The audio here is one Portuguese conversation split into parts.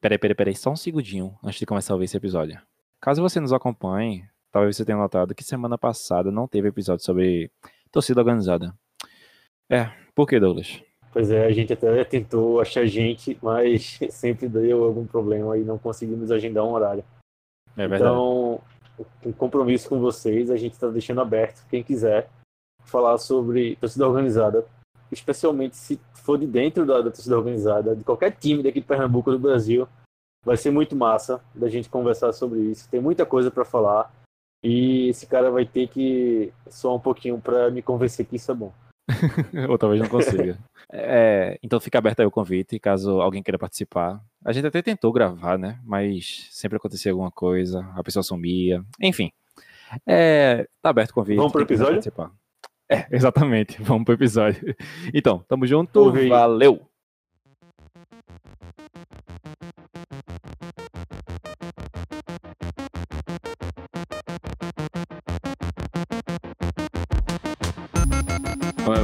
Peraí, peraí, peraí, só um segundinho antes de começar a ouvir esse episódio. Caso você nos acompanhe, talvez você tenha notado que semana passada não teve episódio sobre torcida organizada. É, por que, Douglas? Pois é, a gente até tentou achar gente, mas sempre deu algum problema e não conseguimos agendar um horário. É verdade. Então, um compromisso com vocês, a gente está deixando aberto, quem quiser falar sobre torcida organizada, especialmente se for de dentro da, da torcida organizada, de qualquer time daqui de Pernambuco do Brasil, vai ser muito massa da gente conversar sobre isso. Tem muita coisa para falar e esse cara vai ter que soar um pouquinho para me convencer que isso é bom. Ou talvez não consiga. É, então fica aberto aí o convite, caso alguém queira participar. A gente até tentou gravar, né? Mas sempre acontecia alguma coisa, a pessoa sumia. Enfim. É, tá aberto o convite. Vamos pro episódio? Participar. É, exatamente. Vamos pro episódio. Então, tamo junto. Valeu!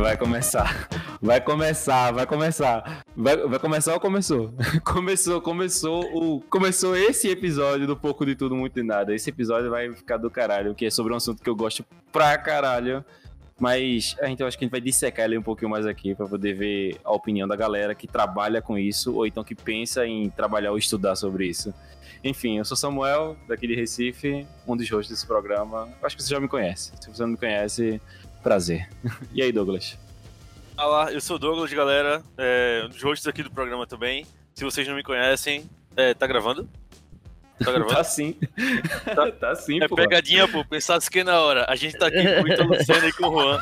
Vai começar. Vai começar, vai começar. Vai, vai começar ou começou? começou, começou o. Começou esse episódio do Pouco de Tudo, Muito de Nada. Esse episódio vai ficar do caralho, que é sobre um assunto que eu gosto pra caralho. Mas gente eu acho que a gente vai dissecar ele um pouquinho mais aqui para poder ver a opinião da galera que trabalha com isso ou então que pensa em trabalhar ou estudar sobre isso. Enfim, eu sou Samuel, daqui de Recife, um dos hosts desse programa. Acho que você já me conhece. Se você não me conhece, prazer. E aí, Douglas? Olá, eu sou o Douglas, galera, é, um dos hosts aqui do programa também. Se vocês não me conhecem, é, tá gravando? Tá gravando? tá sim. Tá, tá sim, É pô. pegadinha, pô. Pensasse que na hora. A gente tá aqui com o e com o Juan.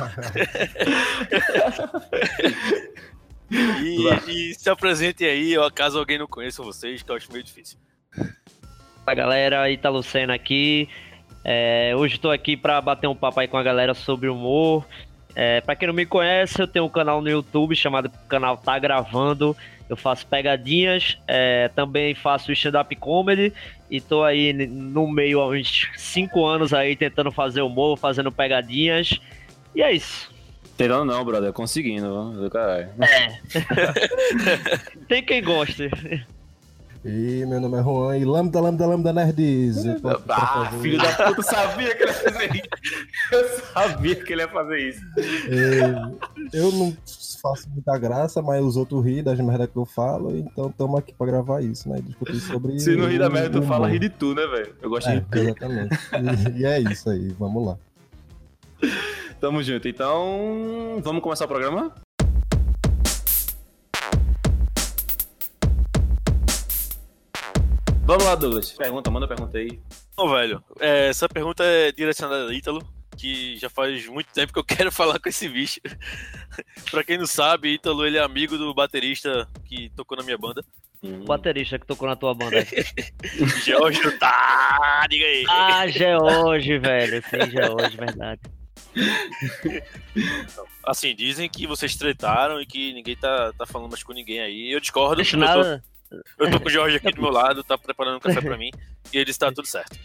e, e, se apresentem aí, caso alguém não conheça vocês, que eu acho meio difícil. Fala galera, Ita Lucena aqui. É, hoje estou aqui para bater um papo aí com a galera sobre humor. É, para quem não me conhece, eu tenho um canal no YouTube chamado Canal Tá Gravando. Eu faço pegadinhas, é, também faço stand-up comedy e tô aí no meio há uns 5 anos aí tentando fazer humor, fazendo pegadinhas. E é isso. Tentando não, brother, conseguindo, do caralho. É. Tem quem goste. E meu nome é Juan e Lambda, Lambda, Lambda Nerds. Ah, filho da puta, sabia que ele ia fazer isso. Eu sabia que ele ia fazer isso. É, eu não faço muita graça, mas os outros ri das merdas que eu falo, então estamos aqui pra gravar isso, né? Discutir sobre. Se não ri da merda, tu fala ri de tu, né, velho? Eu gosto é, de Exatamente. E, e é isso aí, vamos lá. Tamo junto. Então, vamos começar o programa? Vamos lá, Douglas. Pergunta, manda pergunta aí. Bom, velho, é, essa pergunta é direcionada a Ítalo, que já faz muito tempo que eu quero falar com esse bicho. pra quem não sabe, Ítalo, ele é amigo do baterista que tocou na minha banda. Hum. Baterista que tocou na tua banda. George tá, diga aí. Ah, George, velho. Sim, George, verdade. Assim, dizem que vocês tretaram e que ninguém tá, tá falando mais com ninguém aí. Eu discordo. Deixa nada. Tô... Eu tô com o Jorge aqui do meu lado, tá preparando um café pra mim e ele está tudo certo.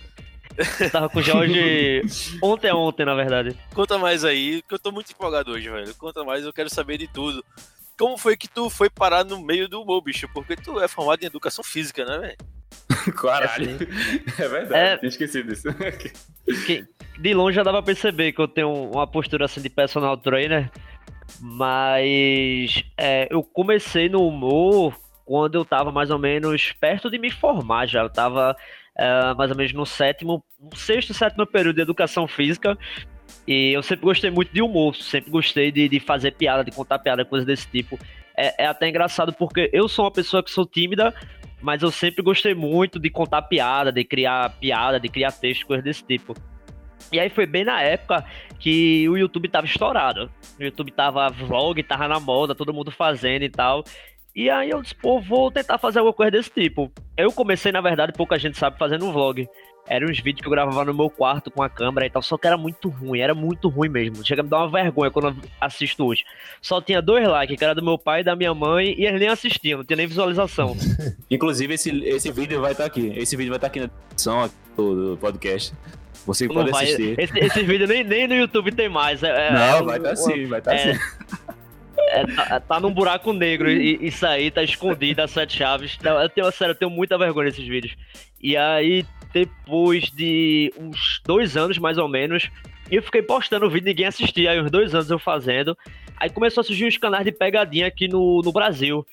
Eu tava com o Jorge ontem ontem, na verdade. Conta mais aí, que eu tô muito empolgado hoje, velho. Conta mais, eu quero saber de tudo. Como foi que tu foi parar no meio do humor, bicho? Porque tu é formado em educação física, né, velho? Caralho. É, é verdade, é... tinha esquecido disso. De longe já dava pra perceber que eu tenho uma postura assim de personal trainer. Mas é, eu comecei no humor quando eu tava mais ou menos perto de me formar já. Eu tava uh, mais ou menos no sétimo, no sexto, sétimo período de educação física. E eu sempre gostei muito de humor, sempre gostei de, de fazer piada, de contar piada, coisas desse tipo. É, é, até engraçado porque eu sou uma pessoa que sou tímida, mas eu sempre gostei muito de contar piada, de criar piada, de criar texto, coisas desse tipo. E aí foi bem na época que o YouTube tava estourado. O YouTube tava vlog, tava na moda, todo mundo fazendo e tal. E aí eu disse, pô, vou tentar fazer alguma coisa desse tipo. Eu comecei, na verdade, pouca gente sabe, fazendo um vlog. Eram uns vídeos que eu gravava no meu quarto com a câmera e tal, só que era muito ruim, era muito ruim mesmo. Chega a me dar uma vergonha quando eu assisto hoje. Só tinha dois likes, que era do meu pai e da minha mãe, e eles nem assistiam, não tinha nem visualização. Inclusive, esse, esse vídeo vai estar tá aqui. Esse vídeo vai estar tá aqui na descrição do, podcast. Você não pode vai, assistir. Esse, esse vídeo nem, nem no YouTube tem mais. É, é não, é, vai estar tá sim, vai estar é, sim. É, tá, tá num buraco negro e isso aí tá escondido as sete chaves. Eu tenho, sério, eu tenho muita vergonha desses vídeos. E aí, depois de uns dois anos mais ou menos, eu fiquei postando o vídeo, ninguém assistia. Aí, uns dois anos eu fazendo. Aí começou a surgir uns canais de pegadinha aqui no, no Brasil.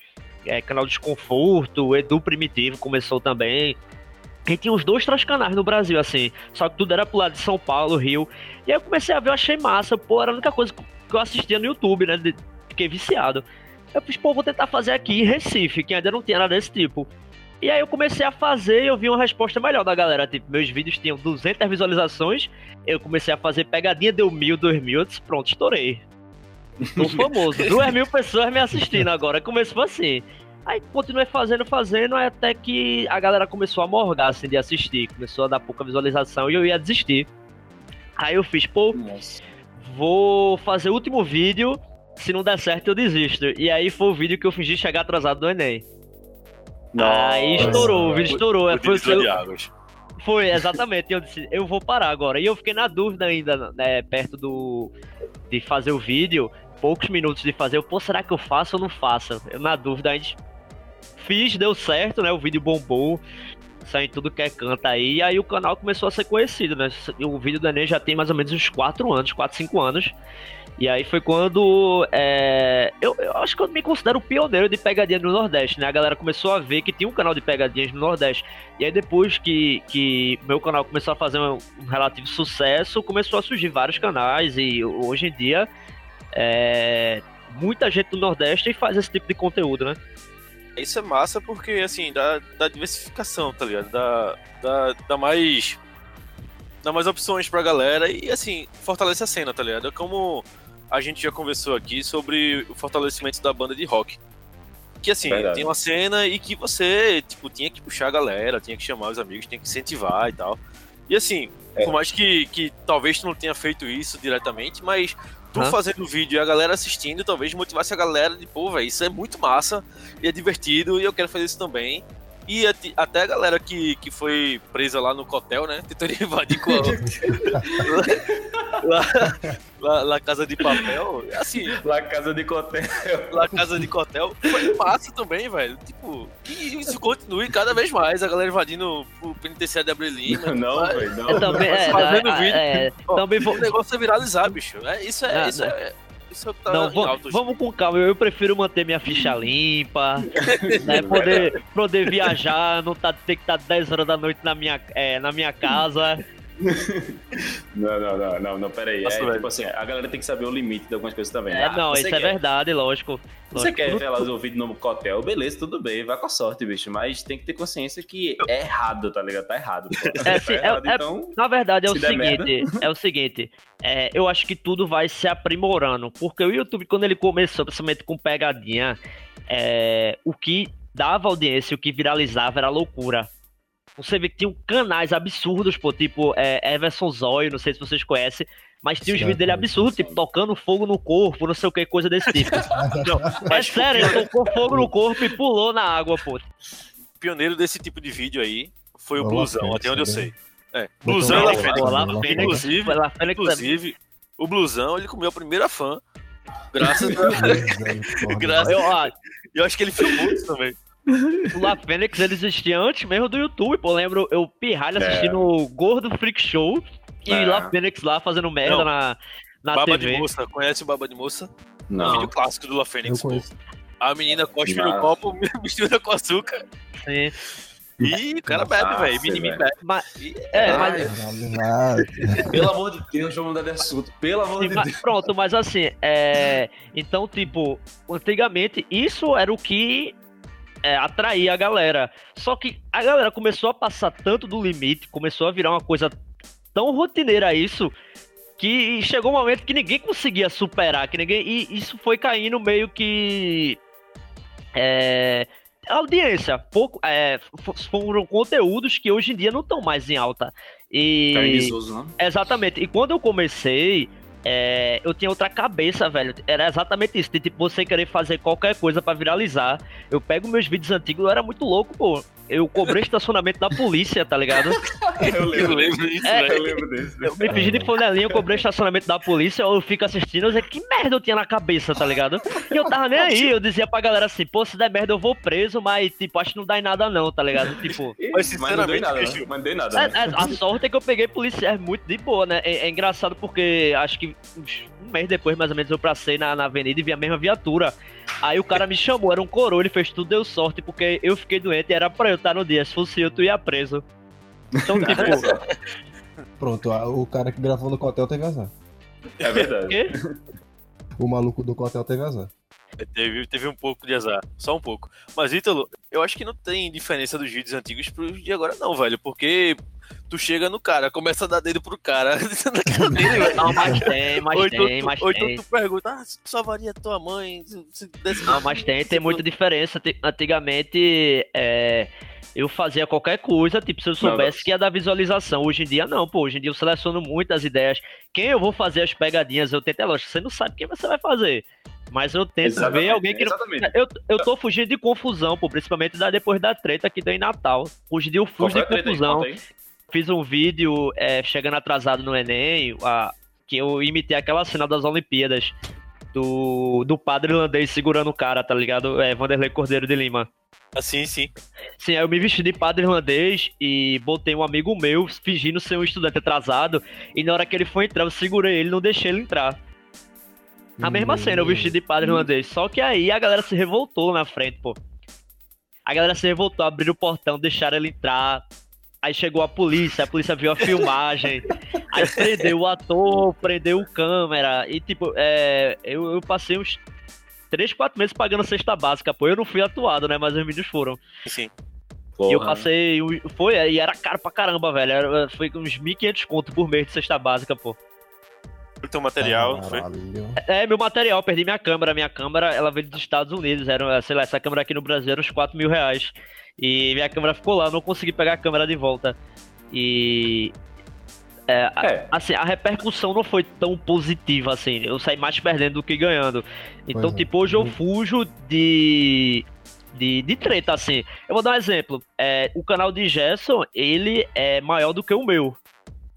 É, canal Desconforto, Edu Primitivo começou também. E tinha uns dois, três canais no Brasil, assim. Só que tudo era pro lado de São Paulo, Rio. E aí eu comecei a ver, eu achei massa. Pô, era a única coisa que eu assistia no YouTube, né? De, fiquei viciado. Eu fiz, pô, vou tentar fazer aqui em Recife, que ainda não tinha nada desse tipo. E aí eu comecei a fazer e eu vi uma resposta melhor da galera. Tipo, meus vídeos tinham 200 visualizações. Eu comecei a fazer pegadinha, deu mil, dois mil. Eu disse, pronto, estourei. Tô famoso. Duas mil pessoas me assistindo agora. Começou assim. Aí continuei fazendo, fazendo, até que a galera começou a morgar, assim, de assistir. Começou a dar pouca visualização e eu ia desistir. Aí eu fiz, pô, Nossa. vou fazer o último vídeo. Se não der certo, eu desisto. E aí foi o vídeo que eu fingi chegar atrasado do Enem. Aí estourou, o vídeo estourou. É, O foi, águas. foi, exatamente. Eu disse, eu vou parar agora. E eu fiquei na dúvida ainda, né, perto do. de fazer o vídeo. Poucos minutos de fazer. Eu, Pô, será que eu faço ou não faço? Eu na dúvida, a gente fiz, deu certo, né? O vídeo bombou. Saiu em tudo que é canta aí. E aí o canal começou a ser conhecido, né? O vídeo do Enem já tem mais ou menos uns 4 anos, 4, 5 anos. E aí foi quando. é, eu, eu acho que eu me considero pioneiro de pegadinha no Nordeste, né? A galera começou a ver que tinha um canal de pegadinhas no Nordeste. E aí depois que, que meu canal começou a fazer um, um relativo sucesso, começou a surgir vários canais e hoje em dia é, muita gente do Nordeste faz esse tipo de conteúdo, né? Isso é massa porque, assim, dá, dá diversificação, tá ligado? Dá, dá, dá mais. Dá mais opções pra galera e, assim, fortalece a cena, tá ligado? É como a gente já conversou aqui sobre o fortalecimento da banda de rock. Que, assim, Verdade. tem uma cena e que você, tipo, tinha que puxar a galera, tinha que chamar os amigos, tinha que incentivar e tal. E, assim, É. por mais que, que talvez tu não tenha feito isso diretamente, mas tu Hã? fazendo o vídeo e a galera assistindo, talvez motivasse a galera de, pô, velho, isso é muito massa e é divertido e eu quero fazer isso também. E até a galera que, que foi presa lá no cotel, né? Tentando invadir com a, lá, lá, lá Casa de Papel. Assim, Lá Casa de Cotel. lá Casa de Cotel foi massa também, velho. Tipo, que isso continue cada vez mais. A galera invadindo o penitenciário de Abril Lima. Não, velho, não. Eu também, é, Fazendo é, vídeo. é, Ó, também vou, O negócio é viralizar, bicho. É, isso é. Não, isso não. é. Isso tá Não, em va- alto. vamos com calma. Eu prefiro manter minha ficha limpa, né? Poder, poder viajar, não tá, ter que estar 10 horas da noite na minha, é, na minha casa. Não, não, não, não, não, peraí. Nossa, É, tipo assim, a galera tem que saber o limite de algumas coisas também. É, Ah, não, você isso é quer- verdade, lógico. Você lógico. quer ver lá os ouvidos no cotel, beleza, tudo bem, vai com a sorte, bicho. Mas tem que ter consciência que é errado, tá ligado? Tá errado. É, tá é- errado, é- então. Na verdade, é o seguinte, é o seguinte, é, eu acho que tudo vai se aprimorando, porque o YouTube, quando ele começou, principalmente com pegadinha, é, o que dava audiência, o que viralizava era loucura. Você vê que tinham canais absurdos, pô, tipo é, Everson Zóio, não sei se vocês conhecem, mas tinha uns Sim, vídeos dele absurdos, tipo, tocando fogo no corpo, não sei o que, coisa desse tipo. Não, é mas sério, ele tocou fogo no corpo e pulou na água, pô. o pioneiro desse tipo de vídeo aí foi o Olá, Blusão, Fênix até onde eu sei. É, Blusão lá, Fênix. Pô, lá, Fênix, Inclusive, foi lá, Fênix, Inclusive, o Blusão, ele comeu a primeira fã. Graças a... Misericórdia. Graças- eu, ó, Eu acho que ele filmou isso também. O La Fênix ele existia antes mesmo do YouTube, pô. Eu lembro eu pirralho É. assistindo o Gordo Freak Show e É. La Fênix lá fazendo merda Não. na, na Baba TV. de Moça, conhece o Baba de Moça? Não. Vídeo clássico do La Fênix, pô. A menina cospe no copo, mistura com açúcar. Sim. E o cara bebe, velho. Velho. bebe. Mas, E- é, Ai, mas. Pelo amor de Deus, vamos mudar de assunto. Pelo amor sim, de mas- Deus. pronto, mas assim, é, então, tipo, antigamente isso era o que é, atraía a galera. Só que a galera começou a passar tanto do limite, começou a virar uma coisa tão rotineira isso, que chegou um momento que ninguém conseguia superar, que ninguém. E isso foi caindo meio que. É, audiência. Pouco, é, foram conteúdos que hoje em dia não estão mais em alta. E. Não? Exatamente. E quando eu comecei, é, eu tinha outra cabeça, velho. Era exatamente isso. De, tipo, você querer fazer qualquer coisa pra viralizar. Eu pego meus vídeos antigos, eu era muito louco, pô. Eu cobrei estacionamento da polícia, tá ligado? Eu Eu lembro disso, É, velho. Eu lembro desse. Eu me fingi de flanelinha, eu cobrei o estacionamento da polícia, eu fico assistindo, eu dizia, que merda eu tinha na cabeça, tá ligado? E eu tava nem aí, eu dizia pra galera assim, pô, se der merda eu vou preso, mas, tipo, acho que não dá em nada não, tá ligado? Tipo... Mas, Mas não dei sinceramente, né? Mas não dei nada. É, né? é, a sorte é que eu peguei policiais muito de boa, né? É, é engraçado porque acho que uns- um mês depois, mais ou menos, eu passei na, na avenida e vi a mesma viatura. Aí o cara me chamou, era um coroa, ele fez tudo, deu sorte, porque eu fiquei doente e era pra eu estar no dia. Se fosse eu, tu ia preso. Então, tipo, Pronto, a- o cara que gravou no Cotel teve azar. É verdade. quê? O maluco do Cotel teve azar. Teve, teve um pouco de azar, só um pouco. Mas, Ítalo, eu acho que não tem diferença dos vídeos antigos pros de agora, não, velho. Porque tu chega no cara, começa a dar dedo pro cara. Não, mas tem, mas ou então, tem, tu, mas ou então tem. tu pergunta, ah, se tu salvaria tua mãe? Não, mas tem, tem muita diferença. Ti- Antigamente, é, eu fazia qualquer coisa, tipo, se eu soubesse Não, que ia dar visualização. Hoje em dia, não, pô. Hoje em dia eu seleciono muitas ideias. Quem eu vou fazer as pegadinhas, eu tento, é lógico, você não sabe quem você vai fazer. Mas eu tento ver Exatamente, alguém que não. Exatamente. Eu, eu tô fugindo de confusão, pô, principalmente da, depois da treta que deu em Natal. Qual fujo de confusão. Aí. Fiz um vídeo é, chegando atrasado no Enem, a- que eu imitei aquela cena das Olimpíadas do, do padre irlandês segurando o cara, tá ligado? É, Vanderlei Cordeiro de Lima. Assim, sim. Sim, aí eu me vesti de padre irlandês e botei um amigo meu fingindo ser um estudante atrasado. E na hora que ele foi entrar, eu segurei ele e não deixei ele entrar. A mesma cena, eu vesti de padre irlandês. Só que aí a galera se revoltou na frente, pô. A galera se revoltou, abriram o portão, deixaram ele entrar. Aí chegou a polícia, a polícia viu a filmagem. aí prendeu o ator, prendeu o câmera. E tipo, é, eu, eu passei uns 3, 4 meses pagando cesta básica, pô. Eu não fui atuado, né? Mas os vídeos foram. Sim. E eu Porra. passei. Foi, e era caro pra caramba, velho. Era, foi uns 1.500 conto por mês de cesta básica, pô. O teu material, não foi? Caralho. É, meu material, perdi minha câmera. Minha câmera, ela veio dos Estados Unidos. Era, sei lá, essa câmera aqui no Brasil era uns 4 mil reais. E minha câmera ficou lá, não consegui pegar a câmera de volta. E. É, a- É, assim, a repercussão não foi tão positiva assim. Eu saí mais perdendo do que ganhando. Então, é. tipo, hoje eu fujo de. De, de treta, assim. Eu vou dar um exemplo. É, o canal de Gerson, ele é maior do que o meu.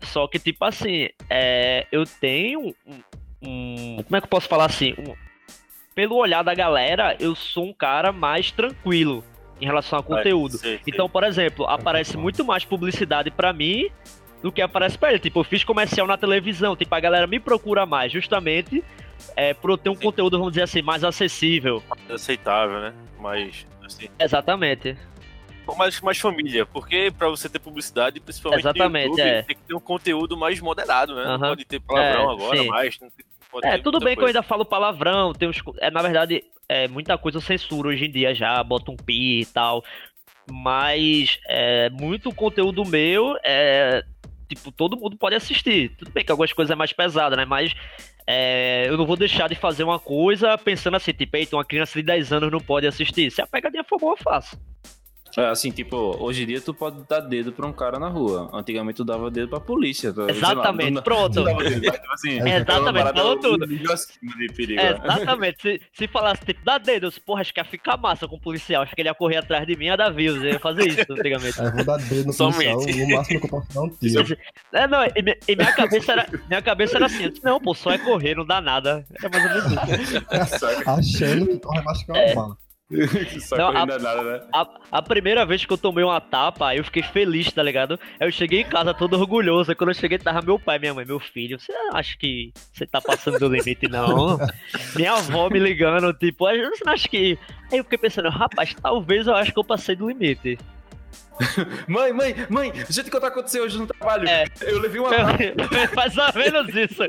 Só que, tipo assim, é, eu tenho um, um- Como é que eu posso falar assim? Um- pelo olhar da galera, eu sou um cara mais tranquilo em relação a conteúdo. Sei, sei. Então, por exemplo, aparece muito mais publicidade pra mim do que aparece pra ele. Tipo, eu fiz comercial na televisão, tipo, a galera me procura mais, justamente é, por eu ter um Sim. conteúdo, vamos dizer assim, mais acessível. aceitável, né? Mas, assim, Exatamente. Mais, mais família, porque pra você ter publicidade, principalmente Exatamente, YouTube, é. tem que ter um conteúdo mais moderado, né? Não Aham. pode ter palavrão É, agora, sim. mais. Não É, tudo bem que eu coisa. ainda falo palavrão, tem uns, é, na verdade, é, muita coisa eu censuro hoje em dia já, bota um pi e tal. Mas é, muito conteúdo meu é. Tipo, todo mundo pode assistir. Tudo bem que algumas coisas é mais pesada, né? Mas é, eu não vou deixar de fazer uma coisa pensando assim, tipo, eita, uma criança de 10 anos não pode assistir. Se a pegadinha for boa, eu faço. É, assim, tipo, hoje em dia tu pode dar dedo pra um cara na rua. Antigamente tu dava dedo pra polícia. tu- sei lá, Exatamente, tu- pronto. tu dava dedo, mas, tipo assim, É, exatamente, falou tudo. de perigo. É, exatamente. Se, se falasse, tipo, dá dedo, eu, porra, acho que ia ficar massa com o policial. Acho que ele ia correr atrás de mim, ia dar views. Eu ia fazer isso antigamente. Aí eu vou dar dedo no Somente. policial, no máximo que eu posso dar um tiro. É, não, e, mi- e minha cabeça era, minha cabeça era assim, eu disse, não, pô, só é correr, não dá nada. Era mais ou menos isso. Achando que corre mais que uma bala. Só Não, a- nada, né? A, a primeira vez que eu tomei uma tapa, eu fiquei feliz, tá ligado? Eu cheguei em casa todo orgulhoso. Quando eu cheguei, tava meu pai, minha mãe, meu filho. Você acha que você tá passando do limite, não? minha avó me ligando, tipo, "Ah, você não acha que. Aí eu fiquei pensando, rapaz, talvez eu acho que eu passei do limite. Mãe, mãe, mãe, deixa eu te contar o que aconteceu hoje no trabalho. É. Eu levei uma. Foi mais ou menos isso.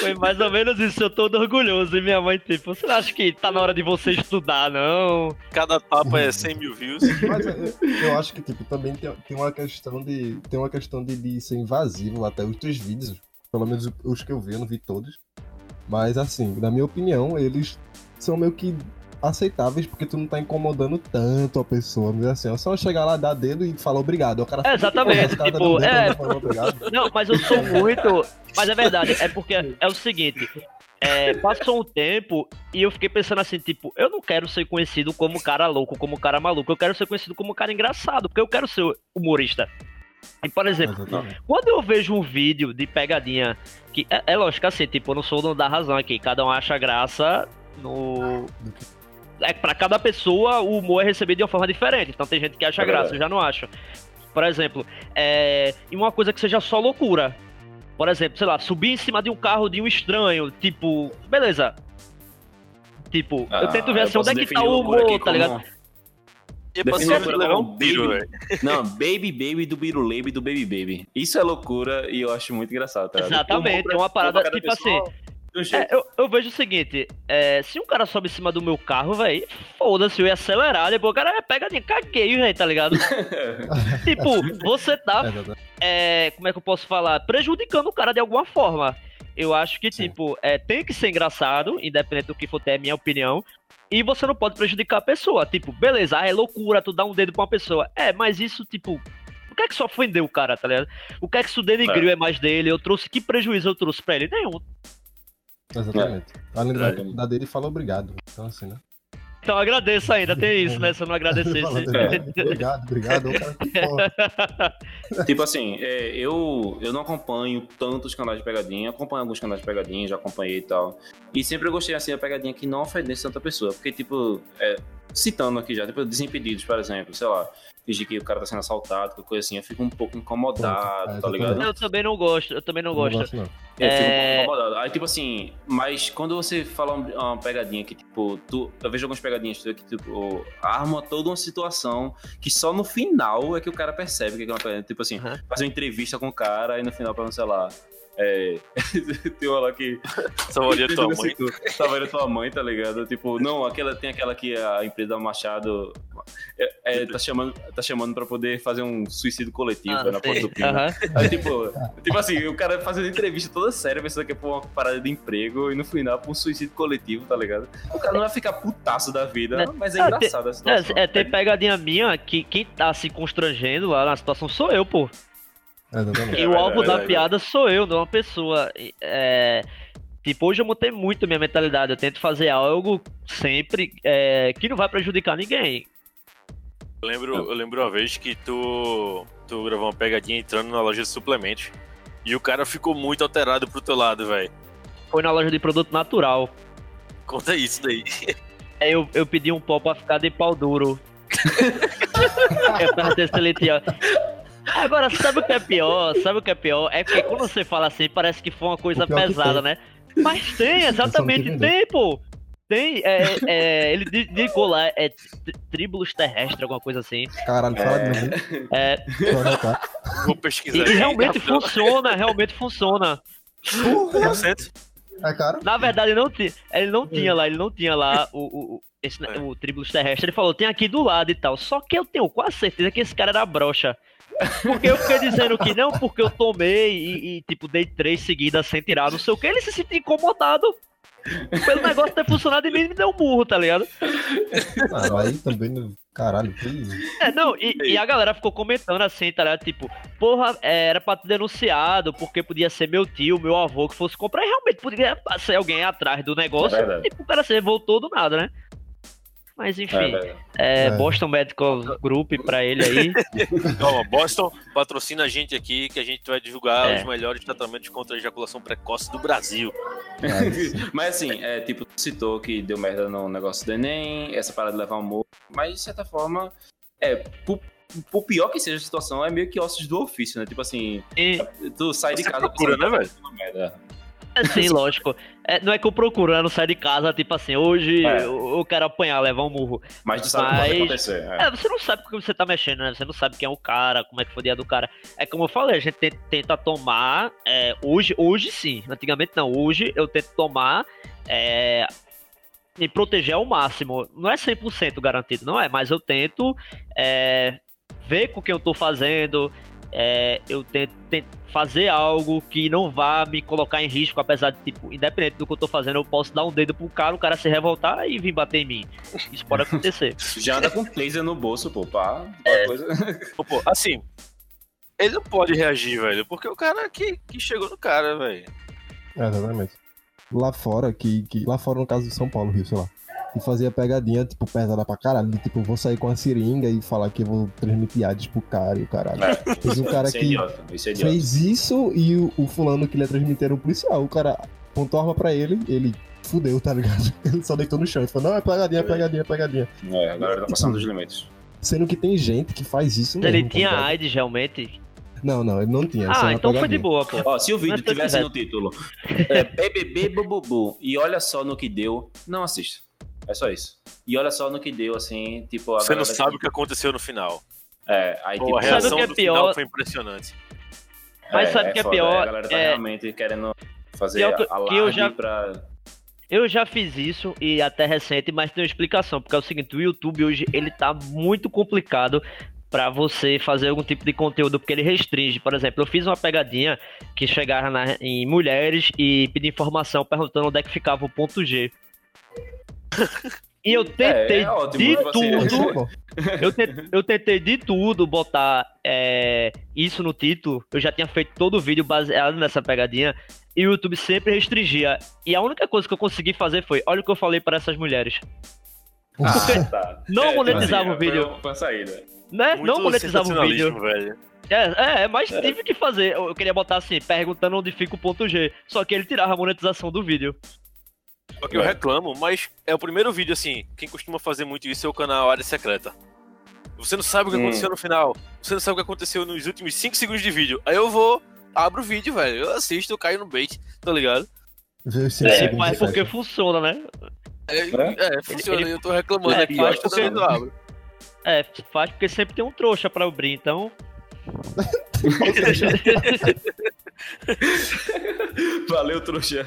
Foi mais ou menos isso, eu tô todo orgulhoso. E minha mãe, tipo, você não acha que tá na hora de você estudar, não? Cada tapa é 100 mil views. Mas eu, eu acho que, tipo, também tem, tem uma questão de. Tem uma questão de, de ser invasivo até os teus vídeos. Pelo menos os que eu vi, eu não vi todos. Mas assim, na minha opinião, eles são meio que aceitáveis porque tu não tá incomodando tanto a pessoa. Vamos dizer assim, é só chegar lá, dar dedo e falar obrigado. O cara É, exatamente, "Porra, o cara tá tipo, dedo, é- não tá falando obrigado. Não, mas eu sou muito. Mas é verdade, é porque é o seguinte. é, passou um tempo e eu fiquei pensando assim, tipo, eu não quero ser conhecido como cara louco, como cara maluco, eu quero ser conhecido como cara engraçado, porque eu quero ser humorista. E, por exemplo, Exatamente. quando eu vejo um vídeo de pegadinha, que é, é lógico assim, tipo, eu não sou o dono da razão aqui, cada um acha graça no. É pra cada pessoa o humor é recebido de uma forma diferente, então tem gente que acha É graça, eu já não acho. Por exemplo, é... e uma coisa que seja só loucura. Por exemplo, sei lá, subir em cima de um carro de um estranho, tipo, beleza. Tipo, eu tento ver Ah, assim, onde é que tá o humor, tá ligado? como- passou loucura levar um tiro, velho. Não, Baby Baby do Birulebe do Baby Baby. Isso é loucura e eu acho muito engraçado, tá ligado? Exatamente, é uma parada, tipo pessoa assim, de um É, jeito. eu, eu vejo o seguinte, é, se um cara sobe em cima do meu carro, velho, foda-se, eu ia acelerar, depois o cara é pegadinha, caguei, velho, tá ligado? tipo, você tá, Exatamente. é, como é que eu posso falar, prejudicando o cara de alguma forma. Eu acho que, Sim. tipo, é, tem que ser engraçado, independente do que for ter, é minha opinião, e você não pode prejudicar a pessoa. Tipo, beleza, ah, é loucura tu dar um dedo pra uma pessoa. É, mas isso, tipo, o que é que isso ofendeu o cara, tá ligado? O que é que isso denigriu é. mais dele? Eu trouxe, que prejuízo eu trouxe pra ele? Nenhum. Exatamente. Além da, Verdade. da dele, fala obrigado. Então, assim, né? Então agradeço ainda, tem isso, né? Se eu não agradecesse. Fala, obrigado, obrigado. Tipo assim, é, eu, eu não acompanho tantos canais de pegadinha, acompanho alguns canais de pegadinha, já acompanhei e tal. E sempre eu gostei assim da pegadinha que não ofendesse tanta pessoa. Porque, tipo, é, citando aqui já, tipo, Desimpedidos, por exemplo, sei lá, fingir que o cara tá sendo assaltado, qualquer coisa assim, eu fico um pouco incomodado, é, tá ligado? Eu também não gosto, eu também não Não gosto. gosto, não. Eu fico um É. pouco incomodado. Aí, tipo assim, mas quando você fala um- uma pegadinha que, tipo, tu, eu vejo algumas pegadinhas que, tipo, arma toda uma situação que só no final é que o cara percebe que é uma pegadinha. Tipo assim, Aham. faz uma entrevista com o cara e no final, pra não sei lá. É. tem uma lá que. Salvaria tua mãe. Salvaria tua mãe, tá ligado? Tipo, não, aquela, tem aquela que a empresa Machado é, é, tá, chamando, tá chamando pra poder fazer um suicídio coletivo Ah, né, na porta do crime. Aí, tipo, tipo assim, o cara fazendo entrevista toda séria, pensando que é por uma parada de emprego, e no final por um suicídio coletivo, tá ligado? O cara não vai ficar putaço da vida, mas é engraçado a situação. É, é, tem pegadinha minha que quem tá se constrangendo lá na situação sou eu, pô. Exatamente. E o alvo é da piada sou eu, não uma pessoa. É, tipo, hoje eu mudei muito minha mentalidade. Eu tento fazer algo sempre é, que não vai prejudicar ninguém. Eu lembro, eu lembro uma vez que tu, tu gravou uma pegadinha entrando na loja de suplementos. E o cara ficou muito alterado pro teu lado, velho. Foi na loja de produto natural. Conta isso daí. Aí eu, eu pedi um pó pra ficar de pau duro. eu perguntei se ele tinha. Agora, sabe o que é pior? Sabe o que é pior? É porque quando você fala assim, parece que foi uma coisa pesada, né? Mas tem, exatamente, tem, pô. Tem, é, é, ele di- indicou lá, é tri- tríbulos terrestres, alguma coisa assim. Caralho, fala de novo. É, anotar. Vou e, pesquisar. e realmente funciona, realmente funciona. 100%. É caro? Na verdade, não tinha, ele não tinha lá, ele não tinha lá o, o, o, esse, É. o Tribulus Terrestre. Ele falou, tem aqui do lado e tal. Só que eu tenho quase certeza que esse cara era broxa. Porque eu fiquei dizendo que não, porque eu tomei e, e, tipo, dei três seguidas sem tirar, não sei o que. Ele se sentiu incomodado pelo negócio ter funcionado e me deu um burro, tá ligado? Ah, aí também, no- caralho, que isso? É, não, e, e a galera ficou comentando assim, tá ligado? Tipo, porra, é, era pra ter denunciado, porque podia ser meu tio, meu avô que fosse comprar, e realmente podia ser alguém atrás do negócio, É verdade. tipo, o cara se revoltou do nada, né? Mas enfim, É, é, É. Boston Medical Group pra ele aí. Boston patrocina a gente aqui, que a gente vai divulgar É. os melhores tratamentos contra a ejaculação precoce do Brasil. Mas assim, é, tipo, tu citou que deu merda no negócio do Enem, essa parada de levar um morro, mas de certa forma, é, por, por pior que seja a situação, é meio que ossos do ofício, né? Tipo assim, E, tu sai de casa procura, né, velho? "Uma merda. assim, lógico. É, não é que eu procurando sair de casa, tipo assim, hoje É. eu, eu quero apanhar, levar um murro. Mas tu sabe o que pode Mas- acontecer. É. É, você não sabe porque você tá mexendo, né? Você não sabe quem é o cara, como é que foi o dia do cara. É como eu falei, a gente tenta, tomar. é, hoje, hoje sim. Antigamente não. Hoje eu tento tomar. É, me proteger ao máximo. Não é 100% garantido, não é, mas eu tento é, ver com o que eu tô fazendo. É, eu tento, tento fazer algo que não vá me colocar em risco, apesar de, tipo, independente do que eu tô fazendo, eu posso dar um dedo pro cara, o cara se revoltar e vir bater em mim. Isso pode acontecer. Já anda com taser no bolso, pô, pá. É. Coisa... Pô, pô, assim, ele não pode reagir, velho, porque o cara que, que chegou no cara, velho. É, exatamente. lá fora, que, que. Lá fora, no caso de São Paulo, Rio, sei lá. E fazia pegadinha, tipo, pesada pra caralho. Tipo, vou sair com a seringa e falar que eu vou transmitir AIDS pro cara e o caralho. É. Fez um cara Isso é que idiota. Isso é idiota. fez isso e o, o fulano que ele ia transmitir era um policial. O cara apontou a arma pra ele, ele fudeu, tá ligado? Ele só deitou no chão e falou, não, é pegadinha, é pegadinha, é pegadinha. É, a galera tá passando dos limites. Sendo que tem gente que faz isso mesmo. Ele tá tinha ligado? AIDS realmente? Não, não, ele não tinha. Ah, então foi de boa, pô. Ó, se o vídeo Mas tivesse no título é, BBB Bububu e olha só no que deu, não assista. É só isso. E olha só no que deu, assim, tipo... A Você não sabe que- o que aconteceu no final. É, aí Pô, tipo... a reação que é do pior? final foi impressionante. Mas sabe o que é foda, pior? A galera tá É- realmente querendo fazer Pior que- eu live já- pra... Eu já fiz isso e até recente, mas tem uma explicação, porque é o seguinte, o YouTube hoje ele tá muito complicado pra você fazer algum tipo de conteúdo, porque ele restringe. Por exemplo, eu fiz uma pegadinha que chegava na- em mulheres e pedi informação perguntando onde é que ficava o ponto G. E eu tentei É, é ótimo, de tipo assim, tudo é. Eu, te- eu tentei de tudo botar é, isso no título. Eu já tinha feito todo o vídeo baseado nessa pegadinha. E o YouTube sempre restringia. E a única coisa que eu consegui fazer foi: olha o que eu falei para essas mulheres. Ah, tá. Não monetizava assim, o vídeo. Foi, foi a saída. Né? Muito Não monetizava o vídeo. velho. É, é, mas tive que fazer. Eu eu queria botar assim, perguntando onde fica o ponto G. Só que ele tirava a monetização do vídeo. Só que eu É. reclamo, mas é o primeiro vídeo assim. Quem costuma fazer muito isso é o canal Área Secreta. Você não sabe o que Hum. aconteceu no final. Você não sabe o que aconteceu nos últimos 5 segundos de vídeo. Aí eu vou, abro o vídeo, velho. Eu assisto, eu caio no bait, tá ligado? É, Mas porque funciona, né? É, É? é, funciona. Ele- Eu tô reclamando É, aqui, faz mas toda porque- eu abro. É, faz porque sempre tem um trouxa pra abrir, então. Valeu, trouxa.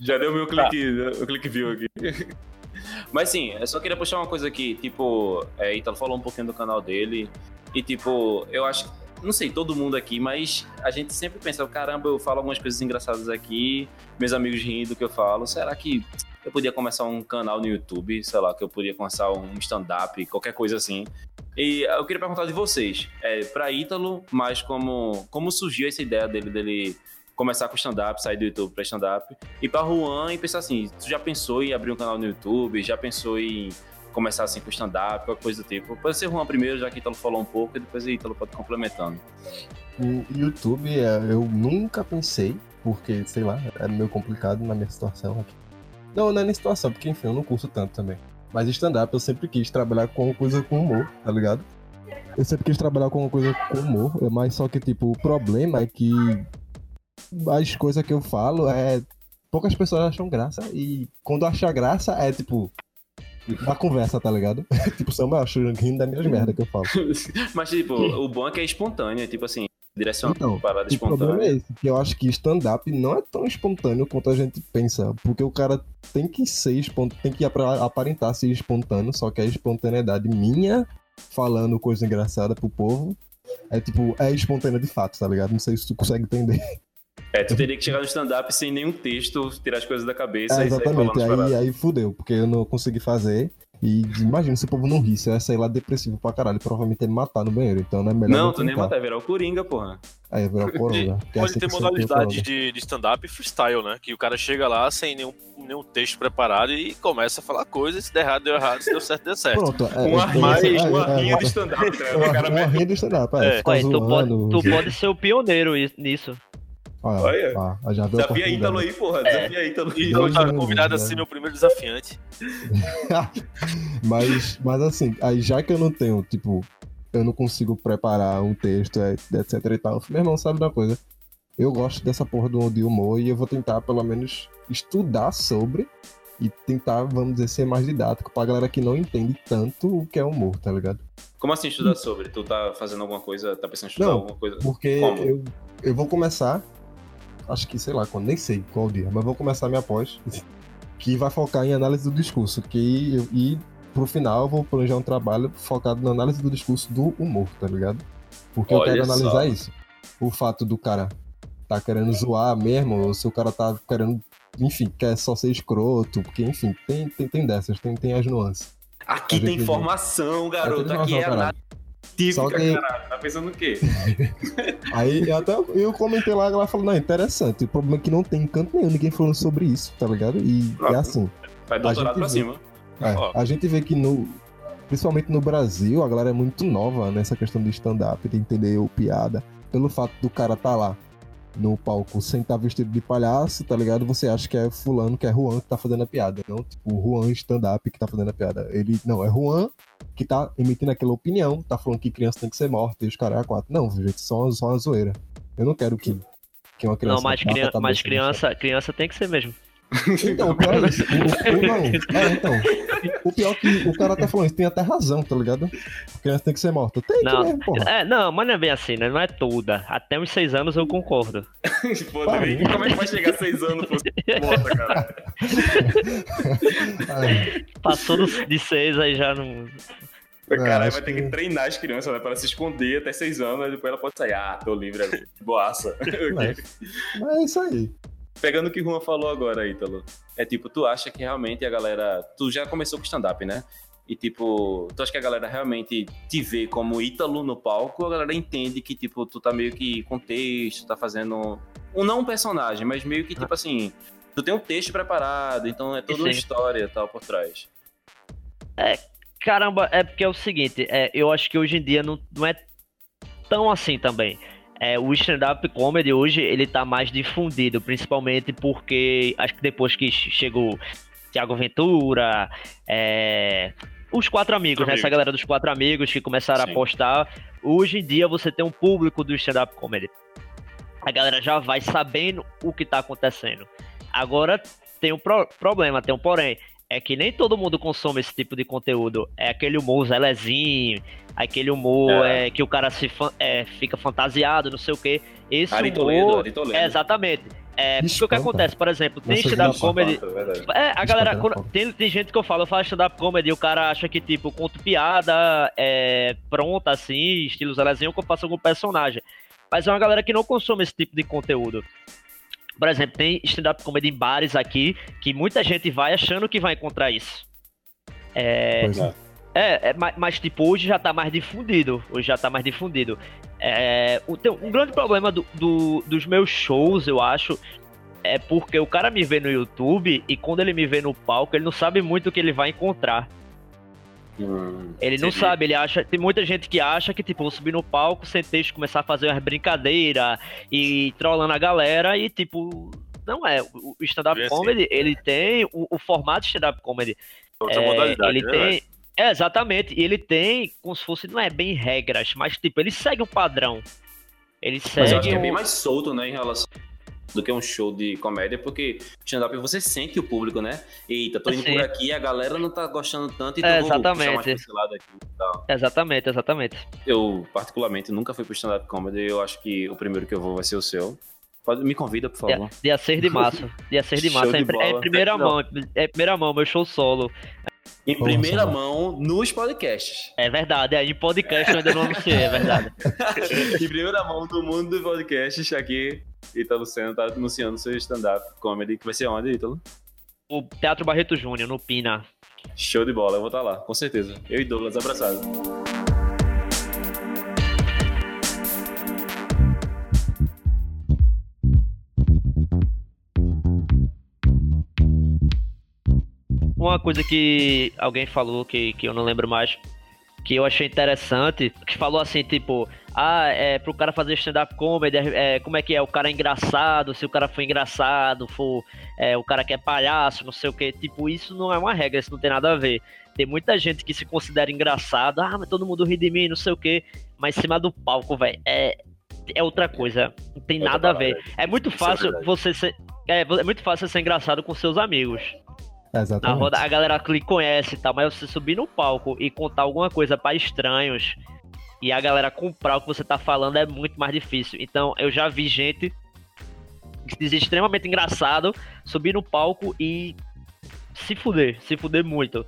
Já deu meu clique, o clique view aqui. Mas sim, eu só queria puxar uma coisa aqui, tipo, é, Ítalo falou um pouquinho do canal dele, e tipo, eu acho, não sei, todo mundo aqui, mas a gente sempre pensa, caramba, eu falo algumas coisas engraçadas aqui, meus amigos riem do que eu falo, será que eu podia começar um canal no YouTube, sei lá, que eu podia começar um stand-up, qualquer coisa assim. E eu queria perguntar de vocês, é, pra Ítalo, mas como, como surgiu essa ideia dele, dele começar com stand-up, sair do YouTube pra stand-up, e pra Juan e pensar assim, tu já pensou em abrir um canal no YouTube, já pensou em começar assim com stand-up, qualquer coisa do tipo. Pode ser Juan primeiro, já que Ítalo falou um pouco, e depois Ítalo pode complementando. O YouTube, é, eu nunca pensei, porque, sei lá, era meio complicado na minha situação aqui. Não, não é nem situação, porque enfim, eu não curso tanto também. Mas stand-up eu sempre quis trabalhar com coisa com humor, tá ligado? Eu sempre quis trabalhar com uma coisa com humor, mas só que, tipo, o problema é que as coisas que eu falo é. Poucas pessoas acham graça e quando achar graça é tipo. Na conversa, tá ligado? tipo, Samuel acho rindo das minhas merdas que eu falo. Mas, tipo, o bom é que é espontâneo, tipo assim, direcionado Então, parada O problema espontânea. é esse, que eu acho que stand-up não é tão espontâneo quanto a gente pensa. Porque o cara tem que ser espontâneo, tem que aparentar ser espontâneo, só que a espontaneidade minha, falando coisa engraçada pro povo, é tipo, é espontânea de fato, tá ligado? Não sei se tu consegue entender. É, tu teria que chegar no stand-up sem nenhum texto, tirar as coisas da cabeça É, e exatamente, aí, aí fudeu, porque eu não consegui fazer. E imagina se o povo não risse, eu ia sair lá depressivo pra caralho, provavelmente ia me matar no banheiro, então não é melhor Não, não tu nem tentar. matar, virar o Coringa, porra. Aí ia virar que é Pode assim ter modalidades coronga. de, de stand-up freestyle, né? Que o cara chega lá sem nenhum, nenhum texto preparado e começa a falar coisas. Se der errado, deu errado. Se deu certo, deu certo. Pronto, é, Uma é, rinha, é, é, uma é, rinha é, de stand-up? Uma, O cara uma mete- rinha de stand-up, é. É. tu, pode, zoando, tu pode ser o pioneiro nisso. Olha, Olha. ah, já Desafia Ítalo aí, porra. Desafia Ítalo aí. Então tá convidado a ser meu primeiro desafiante. mas, mas assim, aí já que eu não tenho, tipo, eu não consigo preparar um texto, é, etc e tal, meu irmão sabe da coisa. Eu gosto dessa porra do de humor e eu vou tentar, pelo menos, estudar sobre e tentar, vamos dizer, ser mais didático pra galera que não entende tanto o que é humor, tá ligado? Como assim estudar sobre? Tu tá fazendo alguma coisa, tá pensando em estudar Não, alguma coisa? Porque Como? eu, eu vou começar, acho que sei lá quando, nem sei qual dia, mas vou começar minha pós, que vai focar em análise do discurso. Que eu, e pro final eu vou planejar um trabalho focado na análise do discurso do humor, tá ligado? Porque eu Olha quero só. analisar isso. O fato do cara tá querendo zoar mesmo, ou se o cara tá querendo, enfim, quer só ser escroto, porque, enfim, tem, tem, tem dessas, tem, tem as nuances. Aqui tem informação, garoto. Aqui é análise. Científica, Só que- caralho. Tá pensando no quê? Aí até eu comentei lá, ela falou, não, interessante. O problema é que não tem em canto nenhum ninguém falando sobre isso, tá ligado? E é Pronto. assim. Vai doutorado pra vê. cima. É, a gente vê que no. Principalmente no Brasil, a galera é muito nova nessa questão de stand-up, de entender o piada. Pelo fato do cara tá lá no palco sem estar vestido de palhaço, tá ligado? Você acha que é fulano, que é Juan que tá fazendo a piada. Não, tipo, o Juan stand-up que tá fazendo a piada. Ele. Não, é Juan que tá emitindo aquela opinião, tá falando que criança tem que ser morta e os caras é quatro. Não, gente, só, só uma zoeira. Eu não quero que, que uma criança. Não, mas, criança, mas criança, criança tem que ser mesmo. Então, o pior é isso. O, o- não, é, então. O pior é que o cara tá falando isso, tem até razão, tá ligado? A criança tem que ser morta. Tem que Não. mesmo, porra. É, não, mas não é bem assim, né? Não é toda. Até uns seis anos eu concordo. Pô, Para. também, como é que vai chegar a seis anos fosse morta, cara? É, Passou dos- de seis aí já não. Caralho, acho vai ter que que- treinar as crianças, né? Pra ela se esconder até seis anos, aí depois ela pode sair. Ah, tô livre. Boaça. mas, mas é isso aí. Pegando o que o Juan falou agora, Ítalo. É tipo, tu acha que realmente a galera. Tu já começou com stand-up, né? E tipo, tu acha que a galera realmente te vê como Ítalo no palco ou a galera entende que, tipo, tu tá meio que com texto, tá fazendo. Um, não um personagem, mas meio que, tipo assim. Tu tem um texto preparado, então é toda uma história e tal por trás. Caramba, é porque é o seguinte, é, eu acho que hoje em dia não, não é tão assim também. É, o stand-up comedy hoje ele tá mais difundido, principalmente porque acho que depois que che- chegou Tiago Ventura, é, os quatro amigos, né? Amigos. Essa galera dos quatro amigos que começaram Sim. a postar. Hoje em dia você tem um público do stand-up comedy. A galera já vai sabendo o que tá acontecendo. Agora tem um pro- problema, tem um porém. É que nem todo mundo consome esse tipo de conteúdo. É aquele humor zelezinho, aquele humor é. que o cara se é, fica fantasiado, não sei o quê. Esse Ari Toledo, humor. Ari Toledo. É, exatamente. É, porque o que acontece, por exemplo, tem stand-up comedy. É. É, a galera. Quando- tem, tem gente que eu falo, eu falo stand-up comedy, e o cara acha que, tipo, conto piada é, pronta, assim, estilo zelezinho, que eu faço algum personagem. Mas é uma galera que não consome esse tipo de conteúdo. Por exemplo, tem stand-up comedy em bares aqui, que muita gente vai achando que vai encontrar isso. É, Pois é. é, é, mas, tipo, hoje já tá mais difundido. Hoje já tá mais difundido. É, tem um grande problema do- do- dos meus shows, eu acho, é porque o cara me vê no YouTube e quando ele me vê no palco, ele não sabe muito o que ele vai encontrar. Hum, Ele não sabe, ele acha. Tem muita gente que acha que, tipo, vou subir no palco, sem texto, começar a fazer umas brincadeiras e trollando a galera e, tipo. Não é. O stand-up Bem assim. comedy, ele tem o, o formato de stand-up comedy. Outra É, modalidade, ele né, tem. velho? É, exatamente. E ele tem, como se fosse, não é bem regras, mas tipo, ele segue um padrão. Ele Mas eu segue acho que é bem mais solto, né, em relação do que um show de comédia, porque stand-up você sente o público, né? Eita, tô indo Sim. por aqui, a galera não tá gostando tanto, então É, vou puxar mais exatamente. pra esse lado aqui e tal. Exatamente, exatamente. Eu, particularmente, nunca fui pro stand-up comedy, eu acho que o primeiro que eu vou vai ser o seu. Pode, me convida, por favor. Dia, dia 6 de março. Dia 6 de março. É, de é bola. primeira Não. mão. É primeira mão, meu show solo. Em primeira mão, nos podcasts. É verdade. Aí em podcast eu ainda não anunciei, é verdade. em primeira mão do mundo dos podcasts, aqui, Ítalo Senna tá anunciando seu stand-up comedy, que vai ser onde, Ítalo? O Teatro Barreto Júnior, no Pina. Show de bola, eu vou estar lá, com certeza. Eu e Douglas abraçados. Uma coisa que alguém falou que, que eu não lembro mais, que eu achei interessante, que falou assim, tipo, ah, é pro cara fazer stand-up comedy, é, como é que é? O cara é engraçado, se o cara for engraçado, for é, o cara que é palhaço, não sei o que, tipo, isso não é uma regra, isso não tem nada a ver. Tem muita gente que se considera engraçado, ah, mas todo mundo ri de mim, não sei o que, mas em cima do palco, velho, é, é outra coisa, não tem Outra nada a ver. É muito é fácil verdade. você ser. É, é muito fácil ser engraçado com seus amigos. Na Exatamente. roda, a galera lhe conhece e tal, mas você subir no palco e contar alguma coisa pra estranhos e a galera comprar o que você tá falando é muito mais difícil. Então, eu já vi gente que diz extremamente engraçado subir no palco e se fuder, se fuder muito.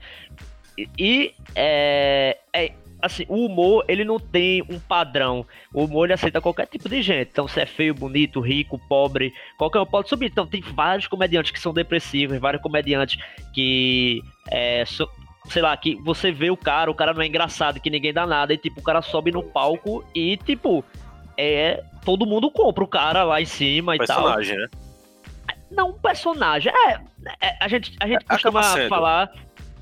E, e, é, é, assim, o humor, ele não tem um padrão. O humor, ele aceita qualquer tipo de gente. Então, se é feio, bonito, rico, pobre, qualquer um pode subir. Então, tem vários comediantes que são depressivos, vários comediantes que é, so- sei lá, que você vê o cara, o cara não é engraçado, que ninguém dá nada, e tipo, o cara sobe no palco e, tipo, é. Todo mundo compra o cara lá em cima e tal. Personagem, né? Não, um personagem. É, é, a gente, a gente Acaba costuma sendo. falar.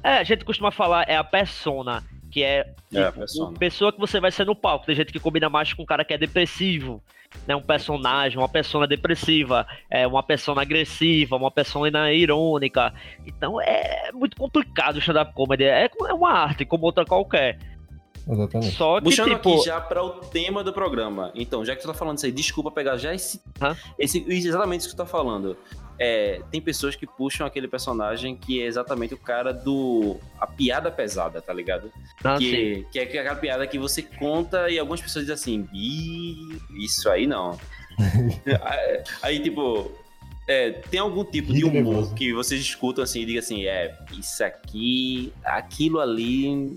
É, a gente costuma falar, é a persona, que é, É, tipo, pessoa que você vai ser no palco. Tem gente que combina mais com um cara que é depressivo, né? Um personagem, uma persona depressiva, é, uma persona agressiva, uma persona irônica. Então é muito complicado o stand-up comedy. É, é uma arte, como outra qualquer. Exatamente. Só que, Puxando tipo. aqui já para o tema do programa. Então, já que tu tá falando isso aí, desculpa pegar já esse, Hã? esse exatamente isso que tu tá falando. É, tem pessoas que puxam aquele personagem que é exatamente o cara do a piada pesada, tá ligado? ah, sim. que, que é aquela piada que você conta e algumas pessoas dizem assim, "Ih, isso aí não. aí, aí, tipo, é, tem algum tipo de humor nervoso. que vocês escutam assim e digam assim, é, isso aqui, aquilo ali,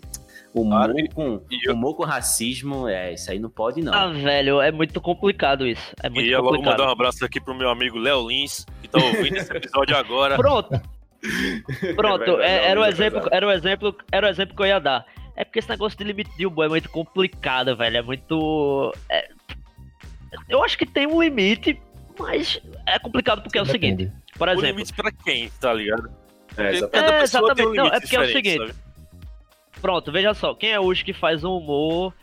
humor, e- com, e eu- humor com racismo, é, isso aí não pode não. Ah, velho, é muito complicado isso. É muito Queria logo complicado. mandar um abraço aqui pro meu amigo Léo Lins, que tá ouvindo esse episódio agora. Pronto. Pronto, É verdade, é- era, o é exemplo, era, o exemplo, era o exemplo que eu ia dar. É porque esse negócio de limite de humor é muito complicado, velho. É muito. é- Eu acho que tem um limite, mas é complicado porque é o Depende. seguinte. Por O exemplo, limite pra quem, tá ligado? É, exatamente. cada É, tem um exatamente. Não, é porque é o seguinte, sabe? Pronto, veja só. Quem é hoje que faz um humor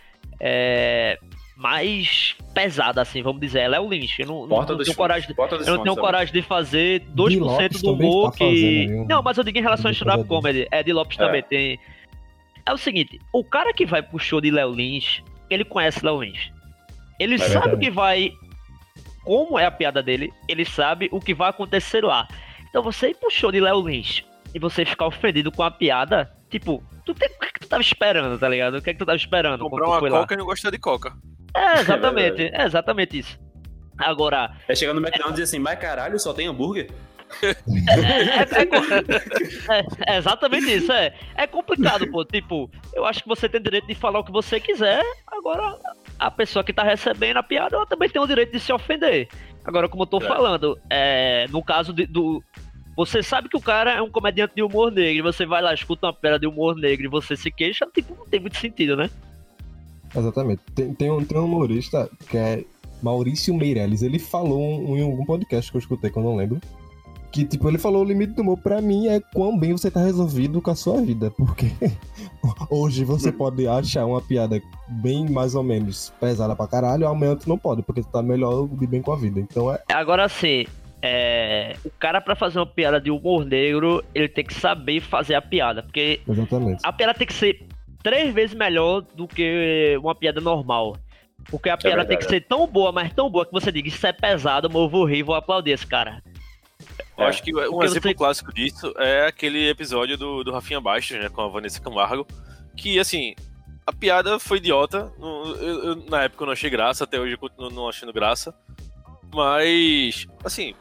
é, mais pesado, assim, vamos dizer? É Léo Lynch. Eu não, não, Porta não dos tenho coragem de. Eu não tenho coragem de fazer 2% Di Lopes do humor tá que. fazendo? Não, mas eu digo em relação a stand-up comedy. É, de Lopes É. também tem. É o seguinte: o cara que vai pro show de Léo Lins, ele conhece Léo Lins. Ele sabe verdade. o que vai. Como é a piada dele, ele sabe o que vai acontecer lá. Então você ir pro show de Léo Lins e você ficar ofendido com a piada, tipo, tu tem, o que, é que tu tava esperando, tá ligado? O que é que tu tava esperando? Comprar uma foi lá? coca e não gostar de coca. É, exatamente, verdade. é exatamente isso. Agora, É chegar no McDonald's e dizer assim, mas caralho, só tem hambúrguer? É, é co- é- é exatamente isso, é. É complicado, pô. Tipo, eu acho que você tem direito de falar o que você quiser. Agora, a pessoa que tá recebendo a piada, ela também tem o direito de se ofender. Agora, como eu tô É. falando, é, no caso de- do. Você sabe que o cara é um comediante de humor negro, e você vai lá, escuta uma piada de humor negro e você se queixa, tipo, não tem muito sentido, né? Exatamente. Tem, tem, um, tem um humorista que é Maurício Meirelles. Ele falou um- em algum podcast que eu escutei, que eu não lembro. Que, tipo, ele falou: o limite do humor pra mim é quão bem você tá resolvido com a sua vida. Porque hoje você pode achar uma piada bem mais ou menos pesada pra caralho, amanhã tu não pode, porque tu tá melhor de bem com a vida. Então é. Agora assim, é, o cara pra fazer uma piada de humor negro, ele tem que saber fazer a piada, porque Exatamente. a piada tem que ser três vezes melhor do que uma piada normal. Porque a piada tem que ser tão boa, mas tão boa que você diga, isso é pesado, mas eu vou rir, vou aplaudir esse cara. Eu É. acho que um Porque exemplo você- clássico disso é aquele episódio do, do Rafinha Bastos, né, com a Vanessa Camargo, que, assim, a piada foi idiota, eu- eu- na época eu não achei graça, até hoje eu continuo não achando graça, mas, assim,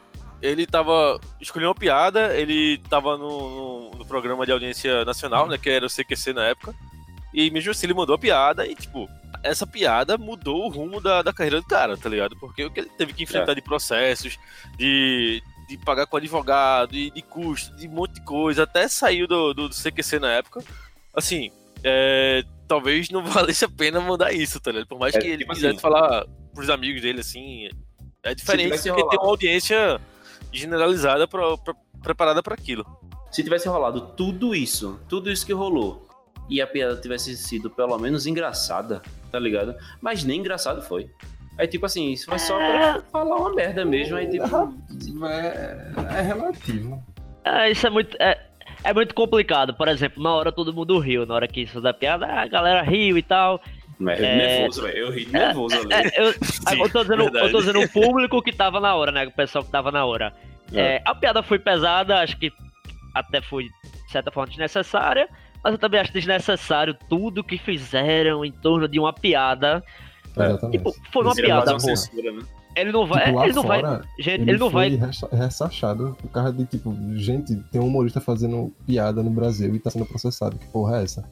ele tava, escolheu uma piada, ele tava no, no, no programa de audiência nacional, né, que era o CQC na época, e mesmo assim ele mandou a piada e, tipo, essa piada mudou o rumo da, da carreira do cara, tá ligado? Porque o que ele teve que enfrentar de processos, de, de pagar com advogado, de, de custo, de um monte de coisa, até saiu do, do, do CQC na época. Assim, é, talvez não valesse a pena mandar isso, tá ligado? Por mais É, que ele tipo quisesse assim- falar pros amigos dele, assim, é diferente porque tem uma audiência generalizada pra, pra- preparada para aquilo. Se tivesse rolado tudo isso, tudo isso que rolou, e a piada tivesse sido pelo menos engraçada, tá ligado? Mas nem engraçado foi. Aí, tipo assim, isso foi só pra falar uma merda mesmo. Aí, tipo, É, é relativo. É, isso é muito. É, é muito complicado. Por exemplo, na hora todo mundo riu, na hora que isso da piada, a galera riu e tal. É. nervoso, velho. Eu ri nervoso ali. É, eu, Sim, eu, tô dizendo, eu verdade. tô dizendo o público que tava na hora, né? O pessoal que tava na hora. É, a piada foi pesada, acho que até foi, de certa forma, desnecessária. Mas eu também acho desnecessário tudo que fizeram em torno de uma piada. Exatamente. Tipo, foi uma piada, uma censura, né? Ele não vai. Tipo, ele não vai. fora, Gente, Ele, ele, não vai. ressa- ressachado por causa de, tipo, gente, tem um humorista fazendo piada no Brasil e tá sendo processado. Que porra é essa?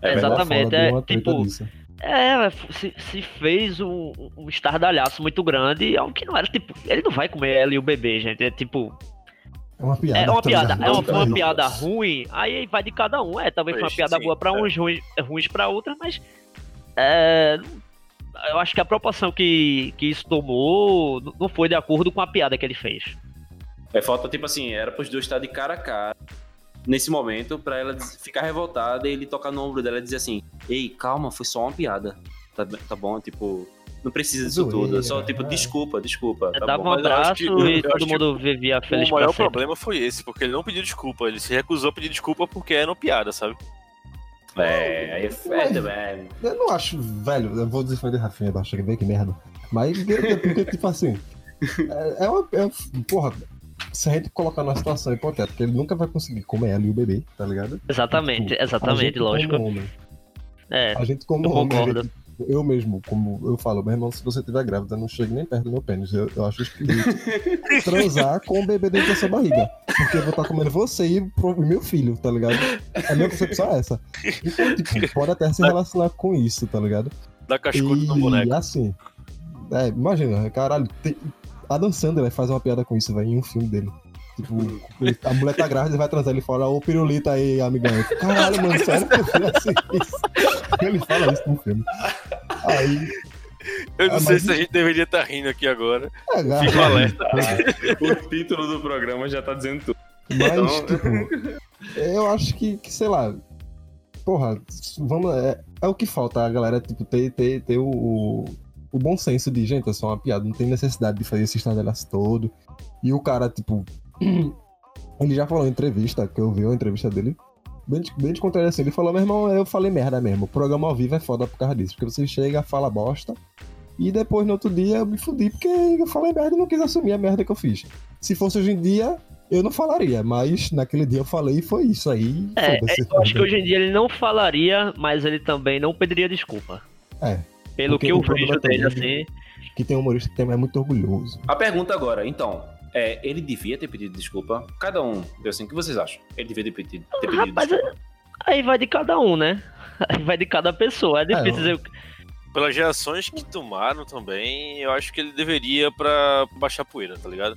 É Exatamente, é, tipo, disso. É, se, se fez um, um estardalhaço muito grande, algo que não era, tipo, ele não vai comer ela e o bebê, gente, é tipo, É uma piada. É uma piada, é uma, uma piada ruim, aí vai de cada um. É, talvez foi uma piada sim, boa pra é. uns, ruins, ruins pra outros, mas. É, eu acho que a proporção que, que isso tomou não foi de acordo com a piada que ele fez. É falta, tipo assim, era pros dois estar de cara a cara nesse momento pra ela ficar revoltada e ele tocar no ombro dela e dizer assim: Ei, calma, foi só uma piada. Tá, be- tá bom? Tipo, não precisa disso Zoeira, tudo. Só, tipo, é. desculpa, desculpa. Tá Dava bom? um abraço que- e todo mundo vivia feliz o maior problema foi esse, porque ele não pediu desculpa, ele se recusou a pedir desculpa porque era uma piada, sabe? É, aí é fede, velho. Eu não acho, velho, eu vou defender Rafinha, eu acho que que merda. Mas é porque, tipo assim, é, é uma. É, porra, se a gente colocar numa situação hipotética, ele nunca vai conseguir comer ela e o bebê, tá ligado? Exatamente, Tipo, a exatamente, gente lógico. Homem, É, a gente como Eu homem, gente- eu mesmo, como eu falo, meu irmão, se você tiver grávida, não chegue nem perto do meu pênis. Eu, eu acho esquisito transar com o bebê dentro da sua barriga. Porque eu vou estar comendo você e pro- meu filho, tá ligado? A minha concepção é essa. Então, tipo, pode até se relacionar com isso, tá ligado? Dá cascudo no E boneco. assim, é, imagina, caralho, tem, Adam Sandler faz uma piada com isso, velho, em um filme dele. Tipo, ele- a mulher tá grávida e vai transar, ele fala, ô pirulita aí, amigão. Eu fico, Caralho, mano, sério que eu fiz assim isso? Ele fala isso no filme. Aí, Eu não Ah, sei mas- se a gente deveria estar rindo aqui agora. é, Fica garra- alerta. O título do programa já tá dizendo tudo. Mas, Então- tipo, eu acho que, que, sei lá, porra, vamos, é, é o que falta a galera, tipo, ter, ter, ter o, o, bom senso de, gente, é só uma piada, não tem necessidade de fazer esse estardalhaço todo. E o cara, tipo, ele já falou em entrevista, que eu vi a entrevista dele, bem, de- bem descontraído assim, ele falou, meu irmão, eu falei merda mesmo, o programa ao vivo é foda por causa disso, porque você chega, fala bosta, e depois no outro dia eu me fudi porque eu falei merda e não quis assumir a merda que eu fiz. Se fosse hoje em dia, eu não falaria, mas naquele dia eu falei e foi isso aí. É, foda-se. eu acho que hoje em dia ele não falaria, mas ele também não pediria desculpa. É. Pelo Porque que eu vejo dele, também- assim. Que tem um humorista que é muito orgulhoso. A pergunta agora, então, é, ele devia ter pedido desculpa? Cada um, assim, o que vocês acham? Ele devia ter pedido, ter pedido Rapaz, desculpa? aí vai de cada um, né? Aí vai de cada pessoa. É difícil É, dizer. o- Pelas reações que tomaram também, eu acho que ele deveria pra baixar poeira, tá ligado?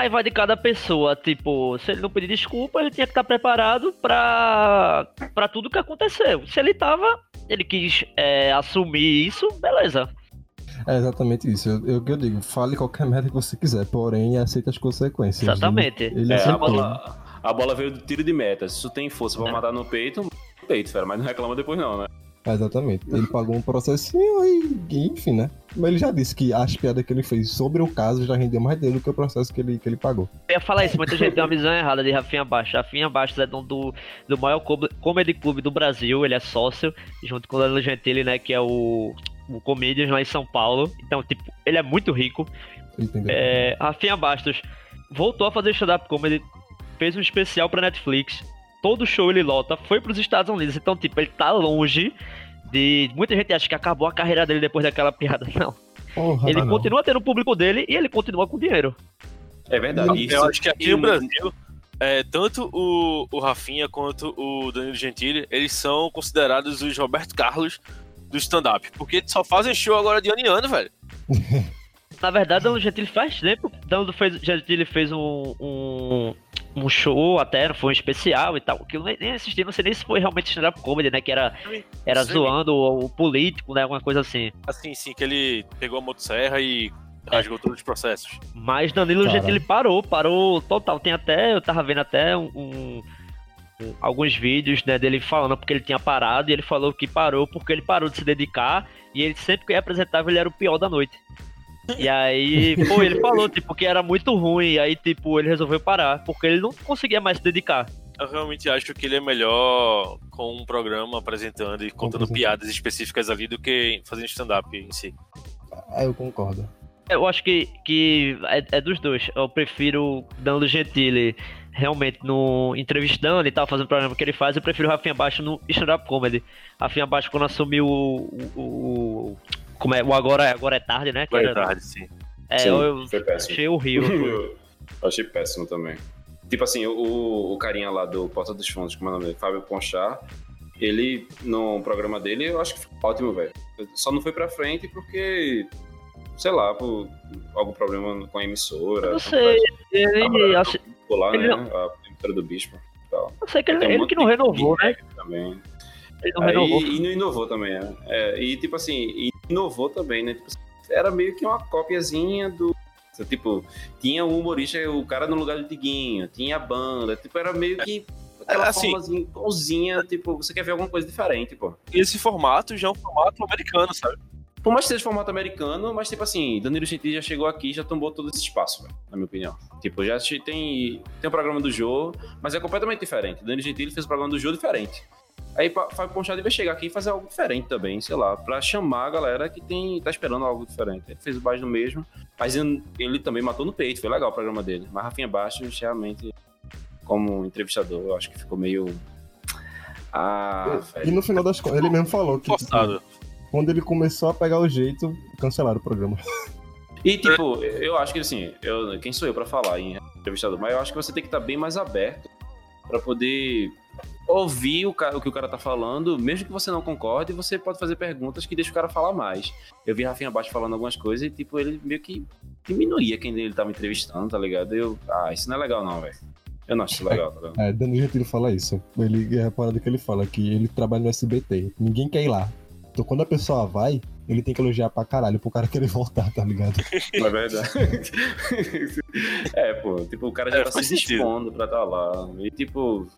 Aí vai de cada pessoa. Tipo, se ele não pedir desculpa, ele tinha que estar preparado pra, pra tudo que aconteceu. Se ele tava, ele quis é, assumir isso, beleza. É exatamente isso. Eu, eu, que eu digo, fale qualquer merda que você quiser, porém aceita as consequências. Exatamente. Ele É, a, bola, a bola veio do tiro de meta. Se tu tem força pra É. matar no peito, peito, fera, mas não reclama depois não, né? É, Exatamente. Ele pagou um processinho e, enfim, né? Mas ele já disse que as piadas que ele fez sobre o caso já rendeu mais dele do que o processo que ele, que ele pagou. Eu ia falar isso, muita gente tem uma visão errada de Rafinha Bastos. Rafinha Bastos é dono do, do maior co- comedy clube do Brasil, ele é sócio, junto com o Danilo Gentili, né, que é o, o Comedians lá em São Paulo. Então, tipo, ele é muito rico. Entendeu? É, Rafinha Bastos voltou a fazer stand-up comedy, fez um especial pra Netflix. Todo show ele lota, foi pros Estados Unidos. Então, tipo, ele tá longe de. Muita gente acha que acabou a carreira dele depois daquela piada. Não. Porra, Ele não. continua tendo o público dele e ele continua com dinheiro. É verdade. eu acho que aqui e no Brasil, é, tanto o, o Rafinha quanto o Danilo Gentili, eles são considerados os Roberto Carlos do stand-up. Porque só fazem show agora de ano em ano, velho. Na verdade, Danilo Gentili faz tempo. Danilo fez, Gentili fez um, um, um show até, foi um especial e tal. Que eu nem, assisti, não sei nem se foi realmente stand-up comedy, né? Que era, era Sim. zoando o, o político, né? Alguma coisa assim. Assim, sim, que ele pegou a motosserra e rasgou todos os processos. Mas Danilo Caralho. Gentili parou, parou total. Tem até, eu tava vendo até um, um- um- alguns vídeos né, dele falando porque ele tinha parado e ele falou que parou porque ele parou de se dedicar e ele sempre que apresentava ele era o pior da noite. E aí, pô, ele falou, tipo, que era muito ruim, e aí, tipo, ele resolveu parar, porque ele não conseguia mais se dedicar. Eu realmente acho que ele é melhor com um programa apresentando e contando piadas específicas ali do que fazendo stand-up em si. É, eu concordo. Eu acho que, que é, é dos dois. Eu prefiro Danilo Gentili realmente no entrevistando e tal, fazendo o programa que ele faz. Eu prefiro Rafinha Baixo no stand-up comedy. Rafinha Baixo quando assumiu o, o, o- como é, o agora, agora é tarde, né? Agora é tarde, sim. é, Sim, eu, foi péssimo. achei horrível. Eu achei péssimo também. Tipo assim, o, o carinha lá do Porta dos Fundos, como é o nome dele? Fábio Ponchar, ele, no programa dele, eu acho que ficou ótimo, velho. Só não foi pra frente porque, sei lá, por algum problema com a emissora. Eu não sei. Ele, assi- lá, Ele né? não- A pintura do bispo. tal. Eu sei que ele, um ele que não renovou, né? Também. Ele não Aí, renovou. e não inovou também, né? É, e tipo assim, e inovou também, né? Tipo, era meio que uma cópiazinha do. Tipo, tinha o humorista, o cara no lugar do Tiguinho, tinha a banda, tipo, era meio que aquela assim- formazinha igualzinha, tipo, você quer ver alguma coisa diferente, pô. Esse formato já é um formato americano, sabe? Por mais que seja formato americano, mas tipo assim, Danilo Gentili já chegou aqui e já tombou todo esse espaço, na minha opinião. Tipo, já te- tem, tem o programa do Jô, mas é completamente diferente. Danilo Gentili fez o programa do Jô diferente. Aí Fábio Ponchado vai chegar aqui e fazer algo diferente também, sei lá, pra chamar a galera que tem, tá esperando algo diferente. Ele fez o baixo do mesmo, mas ele, também matou no peito, foi legal o programa dele. Mas Rafinha Bastos, realmente, como entrevistador, eu acho que ficou meio... Ah, E velho. no final das contas, ele mesmo falou que Forçado. quando ele começou a pegar o jeito, cancelaram o programa. E, tipo, eu acho que, assim, eu, quem sou eu pra falar em entrevistador? Mas eu acho que você tem que estar bem mais aberto pra poder ouvir o, cara, o que o cara tá falando, mesmo que você não concorde, você pode fazer perguntas que deixam o cara falar mais. Eu vi Rafinha Baixo falando algumas coisas e, tipo, ele meio que diminuía quem ele tava entrevistando, tá ligado? Eu, ah, isso não é legal não, velho. Eu não acho isso legal, tá ligado? É, Danilo Gentili fala isso. Ele é a parada que ele fala, que ele trabalha no SBT. Ninguém quer ir lá. Então quando a pessoa vai, ele tem que elogiar pra caralho pro cara querer voltar, tá ligado? Não é verdade. é, pô, tipo, o cara já É, tá se dispondo pra estar lá. E, tipo,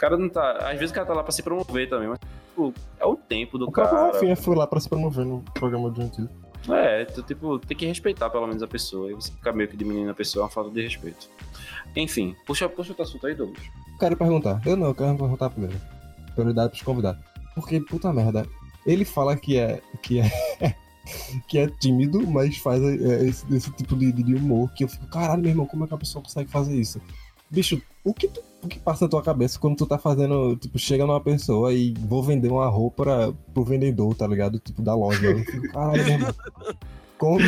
cara não tá. Às vezes o cara tá lá pra se promover também, mas, tipo, é o tempo do O próprio cara. Rafinha foi lá pra se promover no programa do Gentili. É, tu, tipo, tem que respeitar pelo menos a pessoa. E você ficar meio que diminuindo a pessoa é uma falta de respeito. Enfim, puxa, puxa outro assunto aí, Douglas. Quero perguntar. Eu não, eu quero perguntar primeiro. Prioridade pros convidados. Porque, puta merda, ele fala que é. que é. que é tímido, mas faz é, esse, esse tipo de, de humor que eu fico, caralho, meu irmão, como é que a pessoa consegue fazer isso? Bicho, o que, tu- o que passa na tua cabeça quando tu tá fazendo, tipo, chega numa pessoa e vou vender uma roupa pra, pro vendedor, tá ligado? Tipo, da loja. Caralho, meu irmão. Como?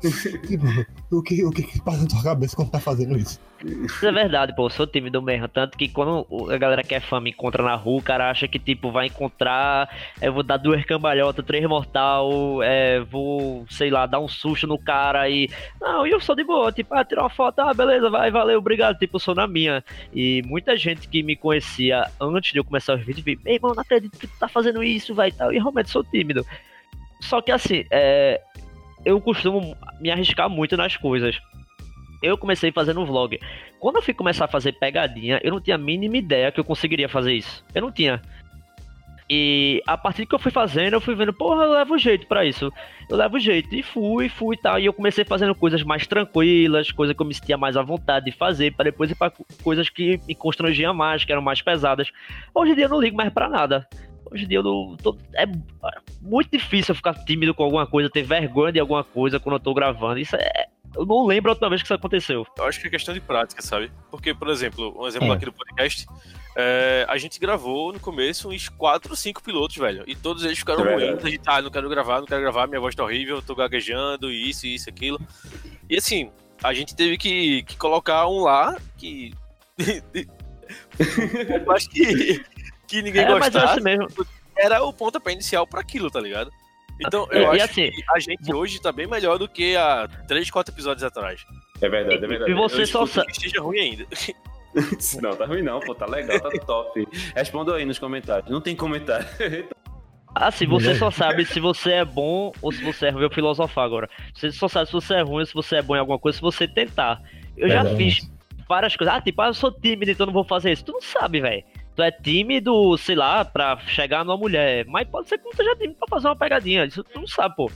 tipo, o que, o que que passa na tua cabeça quando tá fazendo isso? Isso é verdade, pô, eu sou tímido mesmo. Tanto que quando a galera que é fã me encontra na rua, o cara acha que, tipo, vai encontrar. Eu vou dar duas cambalhotas, três mortal, é, vou, sei lá, dar um susto no cara e. Não, e eu sou de boa, tipo, ah, tirar uma foto, ah, beleza, vai, valeu, obrigado. Tipo, sou na minha. E muita gente que me conhecia antes de eu começar os vídeos, veio, meu irmão, não acredito que tu tá fazendo isso, vai e tal. E realmente sou tímido. Só que assim, é, eu costumo me arriscar muito nas coisas. Eu comecei fazendo vlog. Quando eu fui começar a fazer pegadinha, eu não tinha a mínima ideia que eu conseguiria fazer isso. Eu não tinha. E a partir que eu fui fazendo, eu fui vendo, porra, eu levo jeito pra isso. Eu levo jeito. E fui, fui e tal. E eu comecei fazendo coisas mais tranquilas, coisas que eu me sentia mais à vontade de fazer, para depois ir pra co- coisas que me constrangiam mais, que eram mais pesadas. Hoje em dia eu não ligo mais pra nada. Hoje em dia eu não. tô- é muito difícil eu ficar tímido com alguma coisa, ter vergonha de alguma coisa quando eu tô gravando. Isso é. Eu não lembro a última vez que isso aconteceu. Eu acho que é questão de prática, sabe? Porque, por exemplo, um exemplo É. aqui do podcast, é, a gente gravou no começo uns 4 ou 5 pilotos, velho. E todos eles ficaram É ruins. A gente, ah, não quero gravar, não quero gravar, minha voz tá horrível, eu tô gaguejando, isso, isso, aquilo. E assim, a gente teve que, que colocar um lá que. eu acho que, que ninguém É, mas é gostasse. assim mesmo. Era o pontapé inicial pra aquilo, tá ligado? Então, É, eu e acho assim, que a gente hoje tá bem melhor do que há 3, 4 episódios atrás. É verdade, é verdade. E você Eu só escuto- Que esteja ruim ainda. Não, tá ruim não, pô, tá legal, tá top. Responda aí nos comentários. Não tem comentário. Assim, você Mulher. só sabe se você é bom ou se você é ruim. Eu filosofar agora. Você só sabe se você é ruim ou se você é bom em alguma coisa se você tentar. Eu já Verdade. fiz várias coisas. Ah, tipo, ah, eu sou tímido, então não vou fazer isso. Tu não sabe, velho. Tu é tímido, sei lá, pra chegar numa mulher. Mas pode ser que não seja tímido pra fazer uma pegadinha. Isso tu não sabe, pô.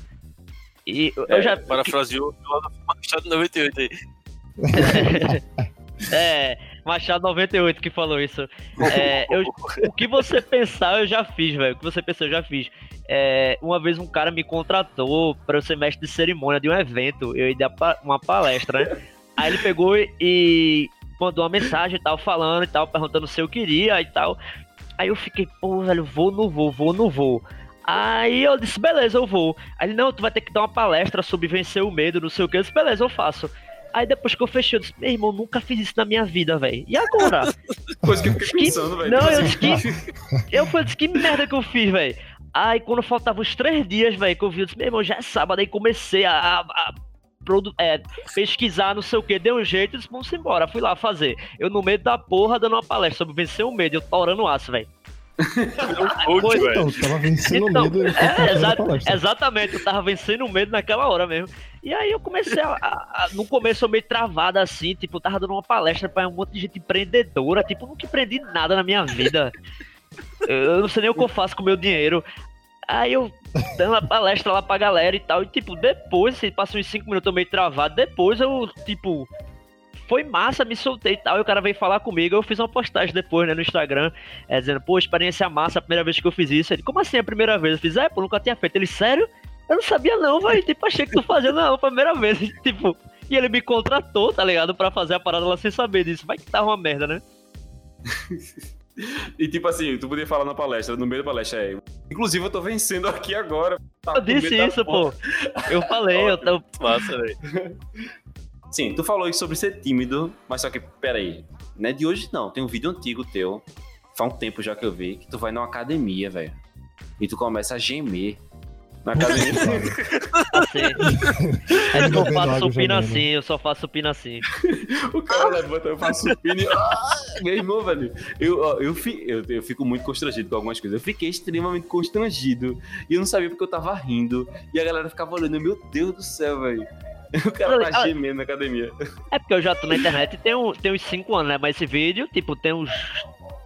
E eu- eu É, já. Parafraseou no Machado 98 aí. É, Machado 98 que falou isso. É, eu- o que você pensar, eu já fiz, velho. O que você pensou, eu já fiz. É, uma vez um cara me contratou para eu ser mestre de cerimônia de um evento. Eu ia dar uma palestra, né? Aí ele pegou e mandou uma mensagem e tal, falando e tal, perguntando se eu queria e tal. Aí eu fiquei, pô, velho, vou, não vou, vou, não vou. Aí eu disse, beleza, eu vou. Aí ele, não, tu vai ter que dar uma palestra sobre vencer o medo, não sei o que. Eu disse, beleza, eu faço. Aí depois que eu fechei, eu disse, meu irmão, nunca fiz isso na minha vida, velho. E agora? Coisa que eu fiquei Que- pensando, velho. Não, eu disse que. Eu falei, disse, que merda que eu fiz, velho. Aí quando faltavam uns três dias, velho, que eu vi, eu disse, meu irmão, já é sábado, aí comecei a, a- a é, pesquisar, não sei o que, deu um jeito e disse, vamos embora. Fui lá fazer. Eu no meio da porra dando uma palestra sobre vencer o medo, eu torando aço, velho. Coach, velho. Então, tava vencendo Então, o medo. É, exa- exatamente, eu tava vencendo o medo naquela hora mesmo. E aí eu comecei a, a- a- No começo eu meio travada assim, tipo, eu tava dando uma palestra pra um monte de gente empreendedora, tipo, eu nunca empreendi nada na minha vida. Eu não sei nem o que eu faço com o meu dinheiro. Aí eu dando a palestra lá pra galera e tal, e tipo, depois, assim, passou uns 5 minutos meio travado, depois eu, tipo. Foi massa, me soltei e tal, e o cara veio falar comigo, eu fiz uma postagem depois, né, no Instagram, é, dizendo, pô, experiência massa, a primeira vez que eu fiz isso. Ele, como assim a primeira vez? Eu fiz, é, pô, nunca tinha feito. Ele, sério? Eu não sabia não, velho. Tipo, achei que tu fazia, não, primeira vez. Tipo, e ele me contratou, tá ligado? Pra fazer a parada lá sem saber disso. Vai que tava uma merda, né? E tipo assim, tu podia falar na palestra, no meio da palestra, é. Inclusive, eu tô vencendo aqui agora. Tá Eu disse isso, pô. Eu falei, eu, eu, Massa, velho. Sim, tu falou isso sobre ser tímido, mas só que, peraí, não é de hoje não. Tem um vídeo antigo teu, faz um tempo já que eu vi, que tu vai numa academia, velho. E tu começa a gemer na academia. assim. É que eu faço supino assim, eu só faço supino assim. o cara levanta, eu faço supino e... Ah, meu irmão, velho. Eu, ó, eu, fi- eu, eu fico muito constrangido com algumas coisas. Eu fiquei extremamente constrangido. E eu não sabia porque eu tava rindo. E a galera ficava olhando, meu Deus do céu, velho. O cara tá Ah, gemendo na academia. É porque eu já tô na internet tem, um, tem uns 5 anos, né? Mas esse vídeo, tipo, tem uns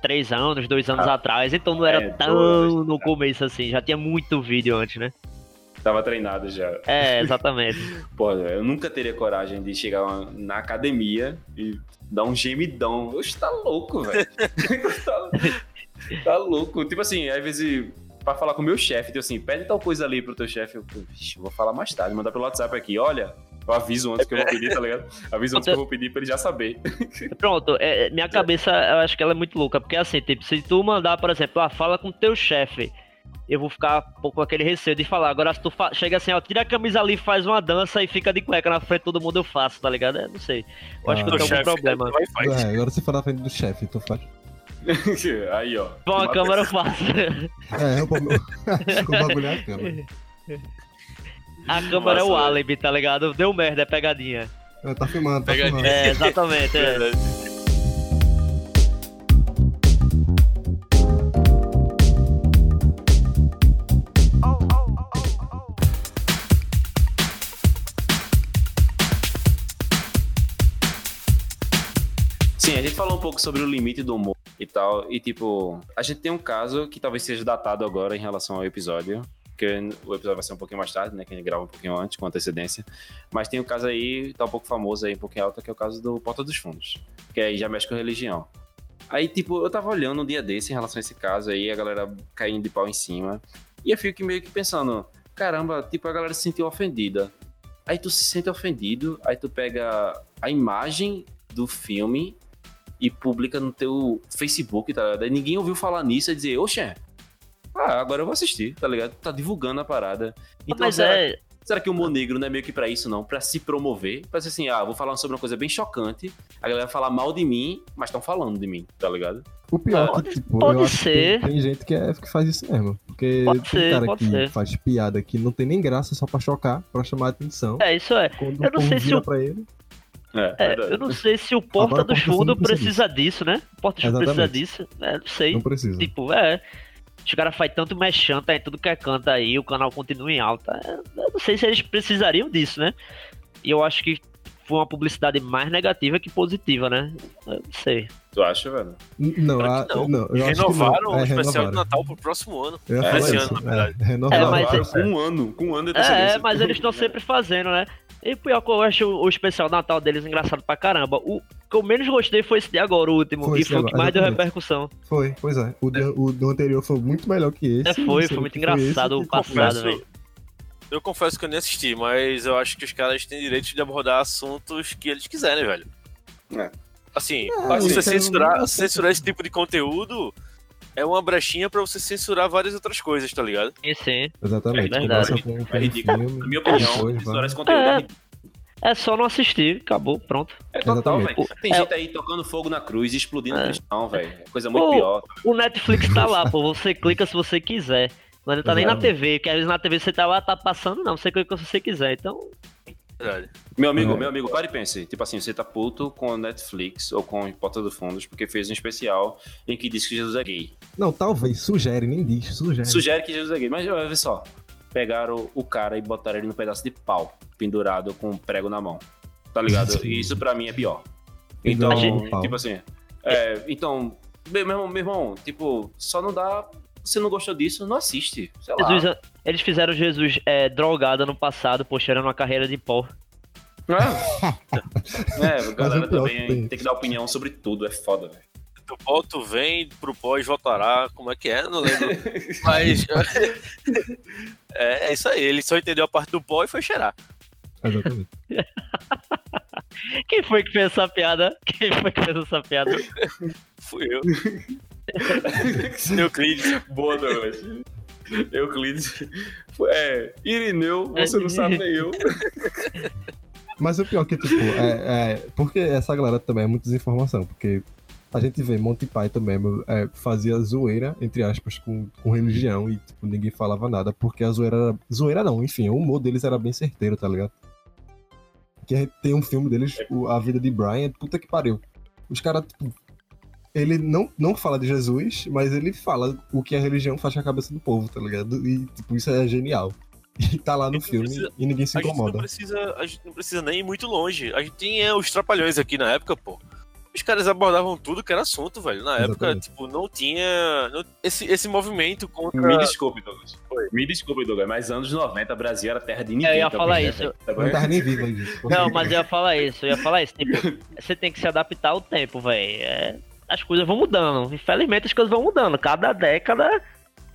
3 anos, 2 anos Ah. atrás, então não era É, tão dois, no começo assim. Já tinha muito vídeo antes, né? Tava treinado já. É, exatamente. Pô, eu nunca teria coragem de chegar na academia e dar um gemidão. Oxe, tá louco, velho. tá, tá louco. Tipo assim, às vezes, pra falar com o meu chefe, tipo assim, pede tal coisa ali pro teu chefe. Eu, vou falar mais tarde, mandar pelo WhatsApp aqui, olha. Eu aviso antes que eu vou pedir, tá ligado? Aviso antes que eu vou pedir pra ele já saber. Pronto, é, minha cabeça, eu acho que ela é muito louca, porque assim, tipo, se tu mandar, por exemplo, ah, fala com teu chefe, eu vou ficar um pouco com aquele receio de falar. Agora, se tu fa- chega assim, ó, tira a camisa ali, faz uma dança e fica de cueca na frente de todo mundo, eu faço, tá ligado? É, não sei. Eu acho Ah. que eu Teu tenho algum problema. É, agora você for na frente do chefe, tu faz. Aí, ó. Com a câmera eu faço. É, o bagulho é a câmera. A câmera é o Nossa, álibi, tá ligado? Deu merda, é pegadinha. É, tá filmando, tá Pegadinha. filmando. É, exatamente. é. Sim, a gente falou um pouco sobre o limite do humor e tal. E, tipo, a gente tem um caso que talvez seja datado agora em relação ao episódio. Porque o episódio vai ser um pouquinho mais tarde, né? Que a gente grava um pouquinho antes, com antecedência. Mas tem um caso aí, tá um pouco famoso aí, um pouquinho alto, que é o caso do Porta dos Fundos. Que aí já mexe com religião. Aí, tipo, eu tava olhando um dia desse em relação a esse caso aí, a galera caindo de pau em cima. E eu fico meio que pensando, caramba, tipo, a galera se sentiu ofendida. Aí tu se sente ofendido, aí tu pega a imagem do filme e publica no teu Facebook, tá ligado? Aí ninguém ouviu falar nisso e dizer, oxe, ah, agora eu vou assistir, tá ligado? Tá divulgando a parada. Então, Mas será, é. será que o humor negro não é meio que pra isso, não? Pra se promover? Pra ser assim, ah, vou falar sobre uma coisa bem chocante, a galera vai falar mal de mim, mas estão falando de mim, tá ligado? O pior é Pode- que, tipo, pode eu acho que ser. tem, tem gente que, é, que faz isso mesmo. Porque Pode tem ser, cara pode que ser. faz piada que não tem nem graça só pra chocar, pra chamar a atenção. É, isso é. Quando eu não o povo sei se vira o- pra ele. É, É, eu não sei se o Porta Agora, dos Fundos precisa precisa disso, né? O Porta dos Fundos precisa disso. É, não sei. Não precisa. Tipo, é. Os caras fazem tanto mexão, tá em tudo que é canto aí, o canal continua em alta. É, Eu não sei se eles precisariam disso, né? E eu acho que foi uma publicidade mais negativa que positiva, né? Eu não sei. Tu acha, velho? Não, a, que não. não. eu acho que Renovaram não. o É, especial de renovaram. Natal pro próximo ano. É, esse isso. ano, na verdade. É, renovaram. É, mas- Renovaram com um ano, com um ano de É, mas eles estão sempre fazendo, né? E pior que eu acho o o especial Natal deles engraçado pra caramba. O que eu menos gostei foi esse de agora, o último. Foi e foi o de que mais deu repercussão. Foi, pois é. O, do- o do anterior foi muito melhor que esse. É, foi, foi o muito engraçado esse, o passado, velho. Eu confesso que eu nem assisti, mas eu acho que os caras têm direito de abordar assuntos que eles quiserem, velho. É. Assim, É, você é censurar, censurar esse tipo de conteúdo é uma brechinha pra você censurar várias outras coisas, tá ligado? Sim, sim. Exatamente. É verdade. Com, com É ridículo. filme. Na minha opinião, depois censurar esse conteúdo é É. É só não assistir, acabou, pronto. É total, velho. Tem É. gente aí tocando fogo na cruz e explodindo É. cristão, velho. É coisa muito Pô, pior. O Netflix tá lá, pô. Você clica se você quiser. Mas não tá nem na. TV, porque às vezes na TV você tá lá, tá passando, não. Você clica se você quiser. Então, Verdade. Meu amigo, É. meu amigo, pare e pense. Tipo assim, você tá puto com Netflix ou com Porta dos Fundos porque fez um especial em que diz que Jesus é gay. Não, talvez, sugere, nem diz, sugere. Sugere que Jesus é gay, mas olha só. Pegaram o cara e botaram ele num pedaço de pau, pendurado com um prego na mão. Tá ligado? E isso pra mim é pior. Então, pau. tipo assim. É, então, meu irmão, meu irmão, tipo, só não dá. Se não gostou disso, não assiste. Sei lá. Jesus, eles fizeram Jesus é, drogado no passado, pô, cheirando uma carreira de pó. É, é a galera pior também tem- tem que dar opinião sobre tudo, é foda, velho. Do pó tu vem, pro pós voltará. Como é que é? Não lembro. Mas. é, é isso aí. Ele só entendeu a parte do pó e foi cheirar. Exatamente. Quem foi que fez essa piada? Quem foi que fez essa piada? Fui eu. Euclides. Boa noite. Euclides. É, Irineu, você não sabe nem eu. Mas o pior que, tipo, é, é. Porque essa galera também é muita desinformação, porque a gente vê Monty Python mesmo é, fazia zoeira, entre aspas, com, com religião e, tipo, ninguém falava nada, porque a zoeira era. Zoeira não, enfim, o humor deles era bem certeiro, tá ligado? Que tem um filme deles, o A Vida de Brian, puta que pariu. Os caras, tipo. Ele não, não fala de Jesus, mas ele fala o que a religião faz com a cabeça do povo, tá ligado? E, tipo, isso é genial. E tá lá no filme precisa- e ninguém se A gente, não incomoda. precisa, a gente não precisa nem ir muito longe. A gente tinha os trapalhões aqui na época, pô. Os caras abordavam tudo que era assunto, velho. Na época, Exatamente. tipo, não tinha. não- esse, esse movimento contra. Me desculpe, Douglas. Me desculpe, Douglas, mas anos 90, Brasil era terra de ninguém. Eu ia tá falar isso. tá? Não tava nem vivo. Não, mas eu ia falar isso, eu ia falar isso. Tipo, você tem que se adaptar ao tempo, velho. É, as coisas vão mudando. Infelizmente as coisas vão mudando. Cada década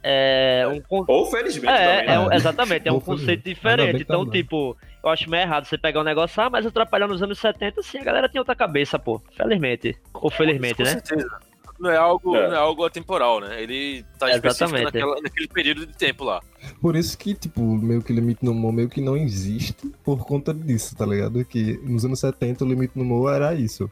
é um Ou felizmente É, também, é né? um- exatamente, é um conceito diferente. Então, tipo, eu acho meio errado você pegar um negócio, ah, mas atrapalhar nos anos 70, sim, a galera tinha outra cabeça, pô. Felizmente. Ou felizmente, Com né? certeza. Não é algo, É. não é algo atemporal, né? Ele tá específico Exatamente. naquela, naquele período de tempo lá. Por isso que, tipo, meio que o limite no humor meio que não existe por conta disso, tá ligado? Que nos anos 70 o limite no humor era isso.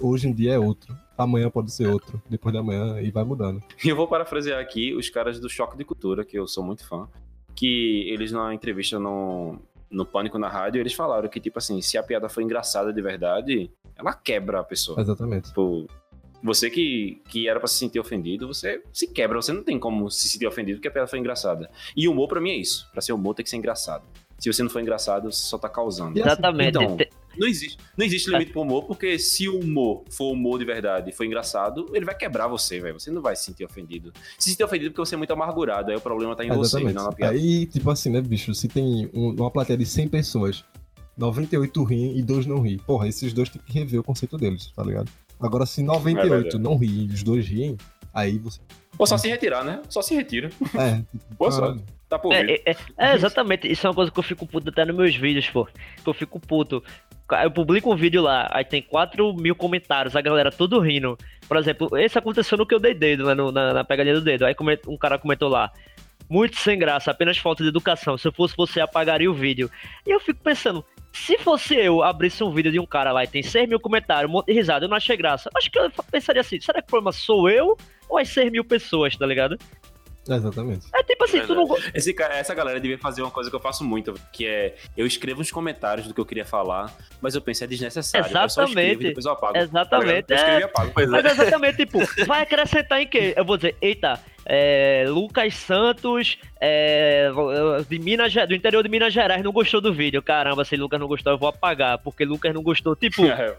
Hoje em dia é outro. Amanhã pode ser outro. Depois da manhã e vai mudando. E eu vou parafrasear aqui os caras do Choque de Cultura, que eu sou muito fã, que eles na entrevista no, no Pânico na rádio, eles falaram que, tipo assim, se a piada foi engraçada de verdade, ela quebra a pessoa. Exatamente. Tipo, você que, que era pra se sentir ofendido, você se quebra, você não tem como se sentir ofendido porque a piada foi engraçada. E humor pra mim é isso. Pra ser humor tem que ser engraçado. Se você não for engraçado, você só tá causando. Exatamente. então, Não existe, não existe limite pro humor, porque se o humor for humor de verdade e for engraçado, ele vai quebrar você, velho. Você não vai se sentir ofendido. Se sentir ofendido porque você é muito amargurado, aí o problema tá em você, Exatamente. não na piada. Aí, tipo assim, né, bicho? Se tem um- uma plateia de 100 pessoas, 98 riem e 2 não riem. Porra, esses dois tem que rever o conceito deles, tá ligado? Agora, se 98 verdade. não riem e os dois riem, aí você. Ou só se retirar, né? Só se retira. É, Boa ah, sorte. Tá por É, é, é, é, exatamente. Isso é uma coisa que eu fico puto até nos meus vídeos, pô. Que eu fico puto. Eu publico um vídeo lá, aí tem 4 mil comentários, a galera tudo rindo. Por exemplo, esse aconteceu no que eu dei dedo, né, no- na, na pegadinha do dedo. Aí um cara comentou lá. Muito sem graça, apenas falta de educação. Se eu fosse você, apagaria o vídeo. E eu fico pensando, se fosse eu abrisse um vídeo de um cara lá e tem 6 mil comentários, um monte de risada, eu não achei graça. Acho que eu pensaria assim, será que o problema sou eu ou as 6 mil pessoas, tá ligado? Exatamente. É tipo assim, tu não. Esse cara- essa galera devia fazer uma coisa que eu faço muito, que é eu escrevo os comentários do que eu queria falar, mas eu penso é desnecessário. Eu só escrevo Exatamente. e depois eu apago. Exatamente, Eu escrevo é. e apago. Pois Mas exatamente, tipo, vai acrescentar em quê? Eu vou dizer, eita, é, Lucas Santos, é, de Minas, do interior de Minas Gerais, não gostou do vídeo. Caramba, se Lucas não gostou, eu vou apagar, porque Lucas não gostou. Tipo, É.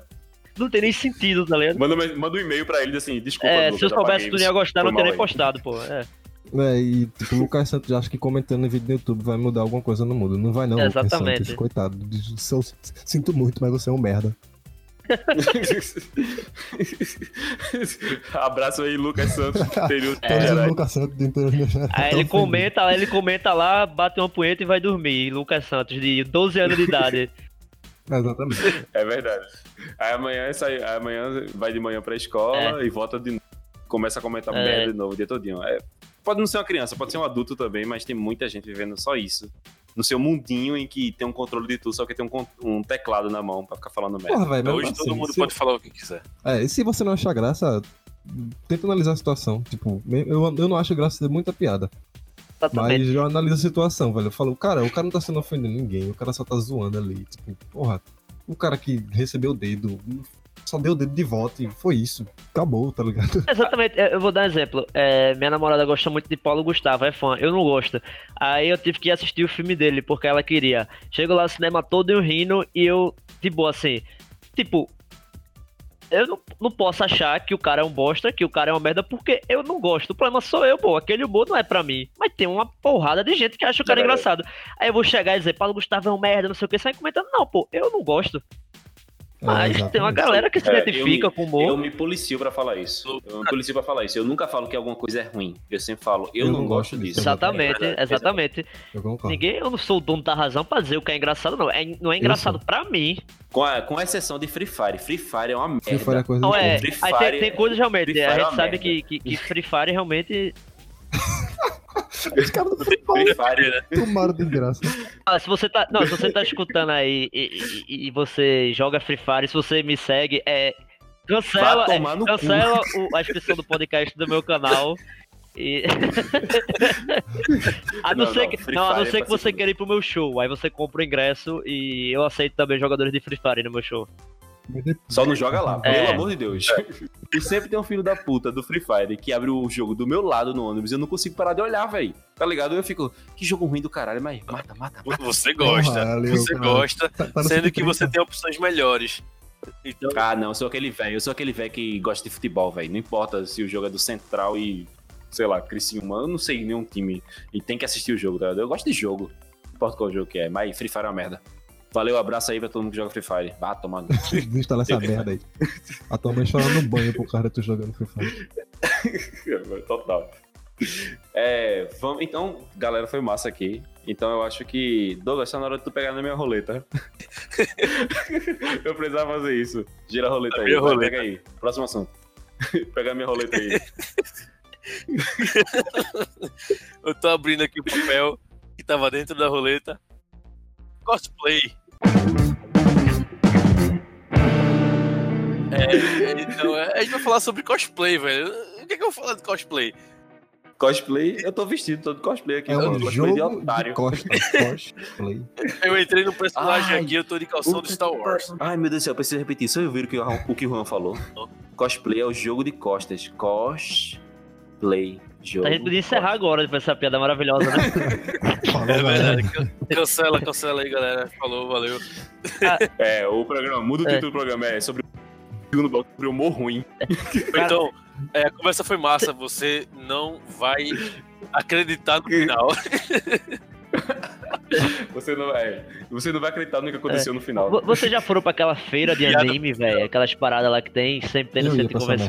não tem nem sentido, tá ligado? Manda, manda um e-mail pra ele assim, desculpa, É, Lucas, se eu soubesse que tu não ia gostar, não teria nem postado, pô. É. É, e tipo, o Lucas Santos acha que comentando em vídeo no YouTube vai mudar alguma coisa no mundo. Não vai não, Exatamente. Santos, coitado. Eu sinto muito, mas você é um merda. Abraço aí, Lucas Santos. Período É. Lucas Santos de inteiro. Aí ele comenta, aí ele comenta lá, bate uma punheta e vai dormir. Lucas Santos, de 12 anos de idade. Exatamente. É verdade. Aí amanhã, sai, aí amanhã vai de manhã pra escola e volta de novo. Começa a comentar É. merda de novo o dia todinho. É, pode não ser uma criança, pode ser um adulto também, mas tem muita gente vivendo só isso. No seu mundinho em que tem um controle de tudo, só que tem um, um teclado na mão pra ficar falando merda. Porra, velho, mas Hoje assim, todo mundo se- pode falar o que quiser. É, e se você não achar graça, tenta analisar a situação. Tipo, eu, eu não acho graça de muita piada. Mas eu analiso a situação, velho. Eu falo, cara, o cara não tá sendo ofendendo ninguém, o cara só tá zoando ali. Tipo, porra, o cara que recebeu o dedo, só deu o dedo de volta e foi isso. Acabou, tá ligado? Exatamente, eu vou dar um exemplo. É, minha namorada gosta muito de Paulo Gustavo, é fã, eu não gosto. Aí eu tive que assistir o filme dele, porque ela queria. Chego lá no cinema todo eu rindo e eu, de boa, assim. Tipo, eu não, não posso achar que o cara é um bosta, que o cara é uma merda, porque eu não gosto. O problema sou eu, pô. Aquele humor não é pra mim. Mas tem uma porrada de gente que acha o cara É engraçado. Aí eu vou chegar e dizer, Paulo Gustavo é um merda, não sei o que, sai comentando. Não, pô, eu não gosto. Mas É, tem uma galera que se É, eu identifica me- com o humor. Eu me policio pra falar isso. Eu me policio pra falar isso. Eu nunca falo que alguma coisa é ruim. Eu sempre falo, eu, não, gosto disso. Exatamente, É, exatamente. Eu concordo. Ninguém, eu não sou o dono da razão pra dizer o que é engraçado, não. É, não é engraçado pra mim. Com a, com a exceção de Free Fire. Free Fire é uma merda. Free Fire é coisa Não de é. Free Aí Fire tem, tem é- coisas realmente. Free A Fire é gente uma sabe merda. que, que, que Free Fire realmente. Os caras do Fire, tomaram de graça. Ah, se você tá. Não, se você tá escutando aí e, e- e você joga Free Fire, se você me segue, é. Cancela, é, cancela o- a inscrição do podcast do meu canal. E... a não, Não, ser que, não, a não é ser que você queira ir pro meu show. Aí você compra o ingresso e eu aceito também jogadores de Free Fire no meu show. Só não joga lá, É. pelo amor de Deus. E sempre tem um filho da puta do Free Fire que abre o jogo do meu lado no ônibus e eu não consigo parar de olhar, velho. Tá ligado? Eu fico, que jogo ruim do caralho, mas mata, mata, mata. Você gosta. Valeu, você cara. gosta, Tá- tá sendo que 130. você tem opções melhores. Então, Ah, não, eu sou aquele velho. Eu sou aquele velho que gosta de futebol, velho. Não importa se o jogo é do Central e, sei lá, Criciúma. Eu não sei nenhum time. E tem que assistir o jogo, tá ligado? Eu gosto de jogo. Não importa qual jogo que é. Mas Free Fire é uma merda. Valeu, abraço aí pra todo mundo que joga Free Fire. Vá, tomando. Desinstala essa merda aí. A tua mãe chorando no banho pro cara tu jogando Free Fire. Total. É, vamos, então, galera, foi massa aqui. Então eu acho que. Douglas, tá na hora de tu pegar na minha roleta. eu precisava fazer isso. Gira a roleta A aí. roleta. Pega aí. Próximo assunto. Pega a minha roleta aí. eu tô abrindo aqui o papel que tava dentro da roleta. Cosplay. É, então, é, a gente vai falar sobre cosplay, velho. O que, é que eu vou falar de cosplay? Cosplay, eu tô vestido todo cosplay aqui. É mano. um cosplay jogo de de, otário. costa. Cosplay. Eu entrei no personagem Ai, aqui, eu tô de calção do Star Wars. Ai, meu Deus do céu, eu preciso repetir. Só eu ouvir o que o, o que o Juan falou. Cosplay é o jogo de costas. Cosplay. Jogo. A gente podia encerrar agora depois dessa piada maravilhosa, né? Falou, É verdade. can- Cancela, cancela aí, galera. Falou, valeu. É, o programa, muda o É. título do programa, é sobre o segundo bloco sobre humor ruim. Então, é, a conversa foi massa. Você não vai acreditar no final. Você não, é, você não vai acreditar no que aconteceu no final. Vo- Vocês já foram pra aquela feira de anime, velho? Aquelas paradas lá que tem, sempre tem no centro de pra essa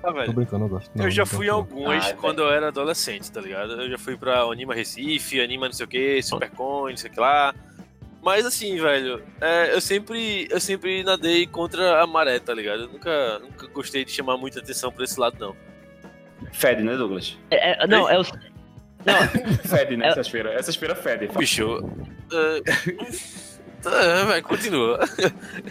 convenções. Tá, Tô velho. brincando, eu gosto. Não, eu já fui algumas Ah, quando eu era adolescente, tá ligado? Eu já fui pra Anima Recife, Anima não sei o que, Supercon, não sei o que lá. Mas assim, velho, é, eu sempre eu sempre nadei contra a maré, tá ligado? Eu nunca, nunca gostei de chamar muita atenção pra esse lado, não. Fede, né, Douglas? É, é, não, é o. Não, Fede, né, É- essas feiras. Essas feiras fedem. Bicho. é, tá, vai, continua.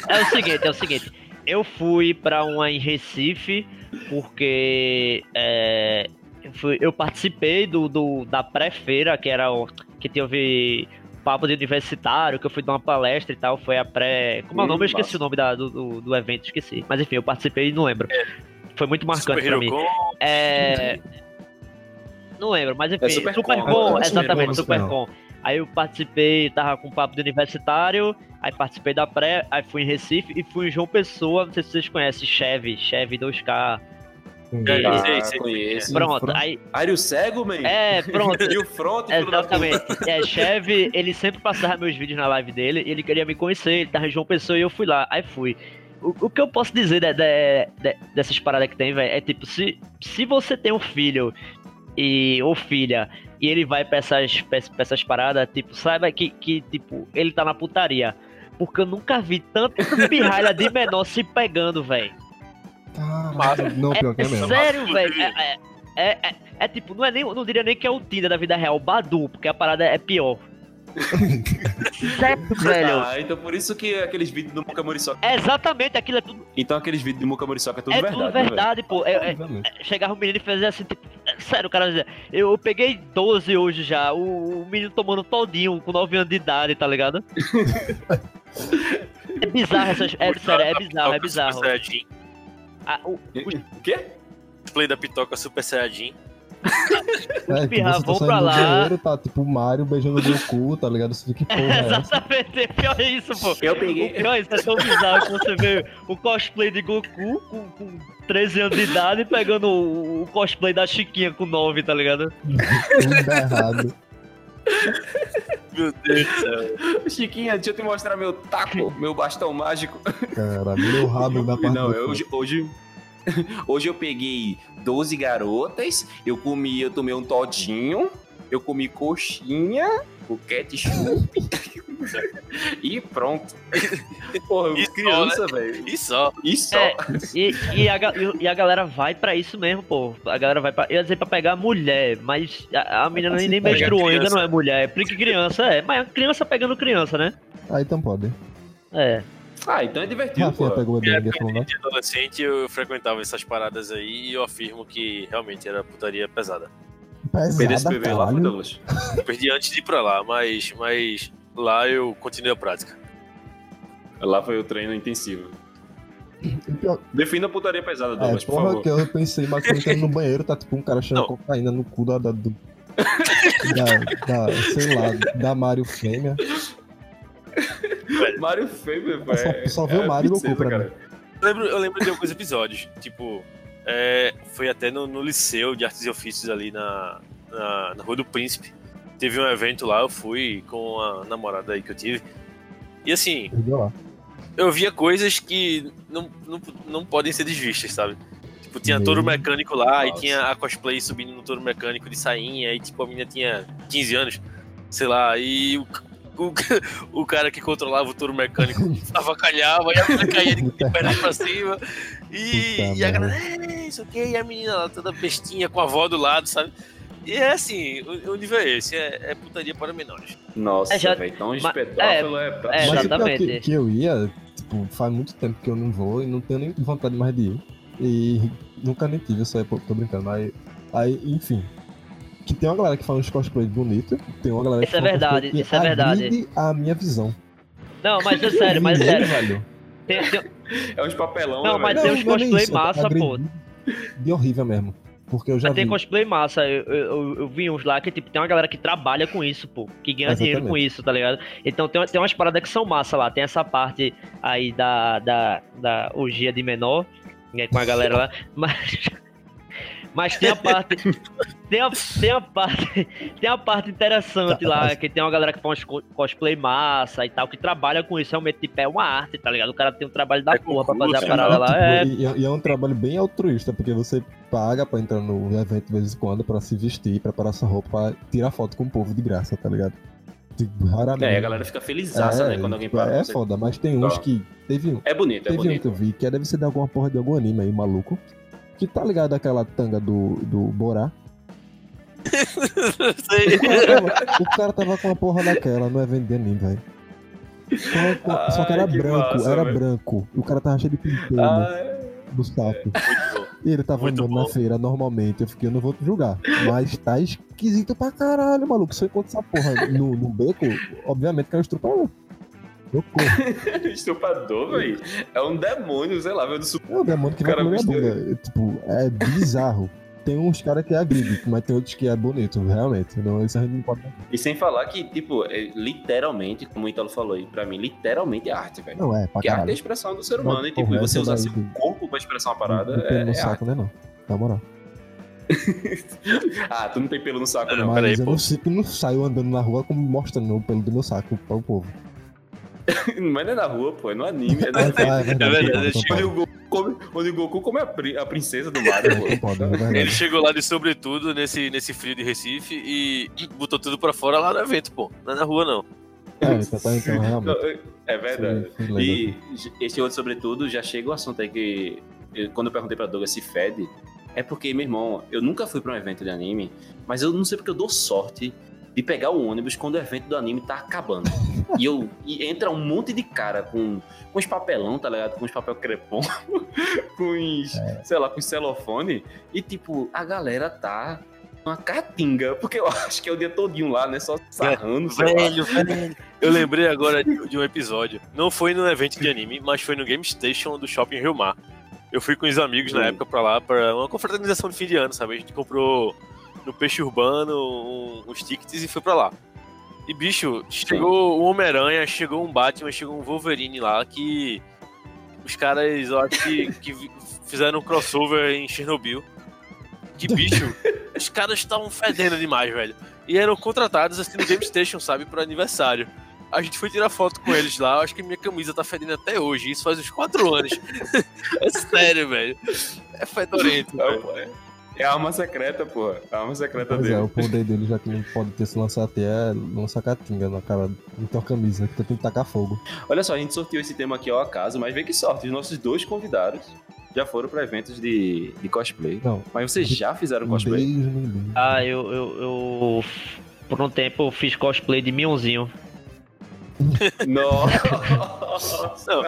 é o seguinte, é o seguinte. Eu fui pra uma em Recife porque é, eu, fui- eu participei do, do- da pré-feira, que era o que teve papo de universitário, que eu fui dar uma palestra e tal. Foi a pré. Como é o nome? Eu esqueci massa. o nome da- do, do, do evento, esqueci. Mas enfim, eu participei e não lembro. Foi muito marcante Super pra Hero mim. É. Não lembro, mas enfim, É Supercon, Supercon, né? exatamente, Supercon, Supercon. Aí eu participei, tava com papo de universitário, aí participei da pré, aí fui em Recife e fui em João Pessoa, não sei se vocês conhecem, Chevy, Chevy 2K. É, Ah, sei, sei, conheço. Pronto, Fran- aí, Ário cego, man? é, pronto. E o front. Exatamente. É, Chevy, ele sempre passava meus vídeos na live dele, e ele queria me conhecer, ele tava em João Pessoa e eu fui lá. Aí fui. O, o que eu posso dizer de- de- de- dessas paradas que tem, velho, é tipo, se, se você tem um filho e, ou filha, e ele vai pra essas, pra, pra essas paradas, tipo, saiba que, que, tipo, ele tá na putaria. Porque eu nunca vi tanta pirralha de menor se pegando, velho. Caralho. Não, pior que é É mesmo. sério, velho. É, é, é, é- é tipo, não é nem, não diria nem que é o Tinder da vida real, o Badu, porque a parada é pior. Certo, velho. Ah, então por isso que aqueles vídeos do Muka Morisoka. É exatamente, aquilo é tudo, Então aqueles vídeos do Muka Morisoka é tudo é verdade. tudo né, verdade, pô. É- é- Obviamente. chegava o menino e fazia assim, tipo, é, sério, o cara dizia, eu peguei 12 hoje já, o, o menino tomando todinho com 9 anos de idade, tá ligado? é bizarro essas. É, sério, é bizarro, é bizarro. Super Saiyajin. Ah, o- O quê? Play da Pitoca Super Saiyajin. É, que Pirra, você tá pra lá. banheiro, tá tipo o Mario beijando o Goku, tá ligado? Você fica, que porra é? Exatamente, pior é isso, pô. Eu O peguei. pior é isso, é tão bizarro que você vê o cosplay de Goku com, com 13 anos de idade pegando o, o cosplay da Chiquinha com 9, tá ligado? Tudo dá errado. Meu Deus do céu. Chiquinha, deixa eu te mostrar meu taco, meu bastão mágico. Cara, meu rabo na parte Não, eu, hoje, hoje. Hoje eu peguei 12 garotas, eu comi, eu tomei um todinho, eu comi coxinha, o ketchup e pronto. Porra, eu E criança, velho. E só. E só. É, E, e, a, e a galera vai pra isso mesmo, pô. A galera vai pra. Eu ia dizer pra pegar mulher, mas a, a menina nem, nem menstruou ainda, não é mulher. Porque criança é. Mas é criança pegando criança, né? Aí então pode. É. Ah, então é divertido, Rafinha pô. pegou época falou, né? de adolescente eu frequentava essas paradas aí e eu afirmo que realmente era putaria pesada. Perder esse Pesada, bebê lá, foi caralho. Douglas. Eu perdi antes de ir pra lá, mas, mas lá eu continuei a prática. Lá foi o treino intensivo. Pior- Defina a putaria pesada, É, Douglas, por porra favor. que eu pensei, mas quando entrando no banheiro, tá tipo um cara Não. cocaína no cu da, da, do- da, da- sei lá, da Mario Fêmea. Eu só- velho. só vi o Mário e o Goku pra mim. Eu lembro, eu lembro de alguns episódios, tipo, é, foi até no, no Liceu de Artes e Ofícios ali na, na, na Rua do Príncipe. Teve um evento lá, eu fui com a namorada aí que eu tive. E assim, eu via coisas que não, não, não podem ser desvistas, sabe? Tipo, tinha touro mecânico lá e Nossa. tinha a cosplay subindo no touro mecânico de sainha, e tipo, a menina tinha 15 anos, sei lá, e o, o, o cara que controlava o touro mecânico avacalhava e a menina caía de, de perna pra cima. E, Puta e a galera, é, isso aqui, e a menina lá toda bestinha com a avó do lado, sabe? E é assim, o, o nível é esse, é, é putaria para menores. Nossa, É, já- velho. Então, mas- espetáculo é, pra- é, Mas o pior exatamente. que, que eu ia, tipo, faz muito tempo que eu não vou e não tenho nem vontade mais de ir. E nunca nem tive, eu só ia, pô, tô brincando. Mas, aí, enfim. Que tem uma galera que faz uns cosplays bonitos, tem uma galera Isso que é verdade, cosplay que isso é verdade. a minha visão. Não, mas é sério, mas é sério. velho. Tem, tem- é uns papelão, Não, né, mas velho? tem uns não é cosplay isso, massa, pô. De horrível mesmo. Porque eu já mas tem vi. cosplay massa. Eu, eu, eu- eu vi uns lá que tipo, tem uma galera que trabalha com isso, pô. Que ganha dinheiro com Exatamente. isso, tá ligado? Então tem, tem umas paradas que são massa lá. Tem essa parte aí da, da, da orgia de menor, né, com a galera lá. Mas. Mas tem a parte. Tem a, tem a parte. Tem a parte interessante lá, que tem uma galera que faz co- cosplay massa e tal, que trabalha com isso. Realmente, tipo, é uma arte, tá ligado? O cara tem um trabalho da É porra pra fazer a né? parada lá. É, e, e é um trabalho bem altruísta, porque você paga pra entrar no evento de vez em quando pra se vestir, preparar sua roupa, pra tirar foto com o povo de graça, tá ligado? Raramente. É, a galera fica feliz, né? Quando alguém para. É você. foda, mas tem uns Tá. que. Teve um, É bonito, é teve um bonito. que eu vi, que deve ser de alguma porra de algum anime aí, maluco. Que tá ligado aquela tanga do, do Borá? Sei. O cara, tava, o cara tava com a porra daquela no evento de anime, velho. Só, só que era Ai, que branco, massa, era velho. branco. O cara tava cheio de pintelho Ah, do. Muito bom. E ele tava Muito andando bom. na feira normalmente. Eu fiquei, eu não vou te julgar. Mas tá esquisito pra caralho, maluco. Se eu encontro essa porra no, no beco, obviamente que é um. Eu corro. Estuprador, velho. É um demônio, sei lá, velho. É o demônio que O vai comer bunda. Tipo, é bizarro. Tem uns caras que é agride, mas tem outros que é bonito, realmente. Não, isso a gente não pode. E sem falar que, tipo, é literalmente, como o Italo falou aí, pra mim, literalmente é arte, velho. Não, é, pra Porque arte é a expressão do ser humano. Mas, E, tipo, porra, e você usar daí seu do- corpo pra expressar uma parada Não tem pelo é, no é saco, arte. né, não. Na moral. Ah, tu não tem pelo no saco, Não, não. peraí, Mas eu pô. não, sei, eu não saio andando na rua como mostrando o pelo do meu saco para o povo. Mas não é na rua, pô. É no anime. É no Ah, tá, é verdade. É verdade, eu pode, Onde o Goku come, onde o Goku come a, pri- a princesa do Mario, pô. é verdade. Ele chegou lá de sobretudo nesse, nesse frio de Recife e botou tudo pra fora lá no evento, pô. Não é na rua, não. É, então, tá, então. Não, É verdade. Foi- foi E esse outro, sobretudo, já chega o assunto aí que. eu- quando eu perguntei pra Douglas se fede, é porque, meu irmão, eu nunca fui pra um evento de anime, mas eu não sei porque eu dou sorte de pegar o ônibus quando o evento do anime tá acabando. e eu e entra um monte de cara com, com os papelão, tá ligado? Com os papel crepom, com os, sei lá, com os celofone. E tipo, a galera tá uma caatinga, porque eu acho que é o dia todinho lá, né? Só sarrando. Velho, velho. Eu lembrei agora de, de um episódio. Não foi no evento de anime, mas foi no Game Station do Shopping Rio Mar. Eu fui com os amigos na Hum. época pra lá, pra uma confraternização de fim de ano, sabe? A gente comprou no Peixe Urbano um- uns tickets e foi pra lá. E, bicho, chegou um Homem-Aranha, chegou um Batman, chegou um Wolverine lá que os caras, eu acho que, que fizeram um crossover em Chernobyl. Que bicho, os caras estavam fedendo demais, velho. E eram contratados assim no Game Station, sabe, pro aniversário. A gente foi tirar foto com eles lá, eu acho que minha camisa tá fedendo até hoje, isso faz uns 4 anos. é sério, velho. É fedorento. velho. É a arma secreta, pô. A arma secreta Pois é, dele. o poder dele, já que não pode ter se lançar até, é lançar catinga na cara na tua camisa, que tu tem que tacar fogo. Olha só, a gente sorteou esse tema aqui ao acaso, mas vê que sorte. Os nossos dois convidados já foram pra eventos de, de cosplay. Não, Mas vocês já fizeram cosplay? Deus livre. Ah, eu, eu, eu. Por um tempo eu fiz cosplay de Mionzinho. Nossa! Não,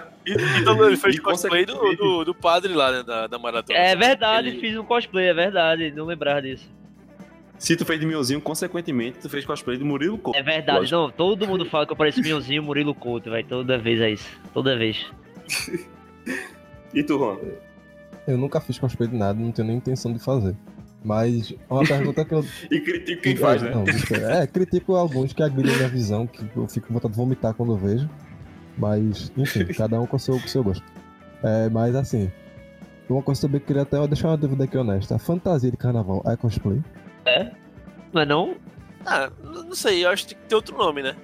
então ele fez E cosplay do, do, do padre lá, né, da, da maratona. É verdade, Ele- fiz um cosplay, é verdade. Não lembrava disso. Se tu fez de Mionzinho, consequentemente, tu fez cosplay de Murilo Couto. É verdade, Lógico. não. Todo mundo fala que eu pareço Mionzinho Murilo Couto, vai. Toda vez é isso. Toda vez. E tu, Ron? Eu nunca fiz cosplay de nada, não tenho nem intenção de fazer. Mas uma pergunta que eu. E critico quem faz, né? Não, é, é, critico alguns que agridem minha visão, que eu fico com vontade de vomitar quando eu vejo. Mas, enfim, cada um com o seu, com o seu gosto. É, mas assim, uma coisa também que eu queria até deixar uma dúvida aqui honesta. A fantasia de carnaval é cosplay? Não é não? Ah, não sei, eu acho que tem que ter outro nome, né?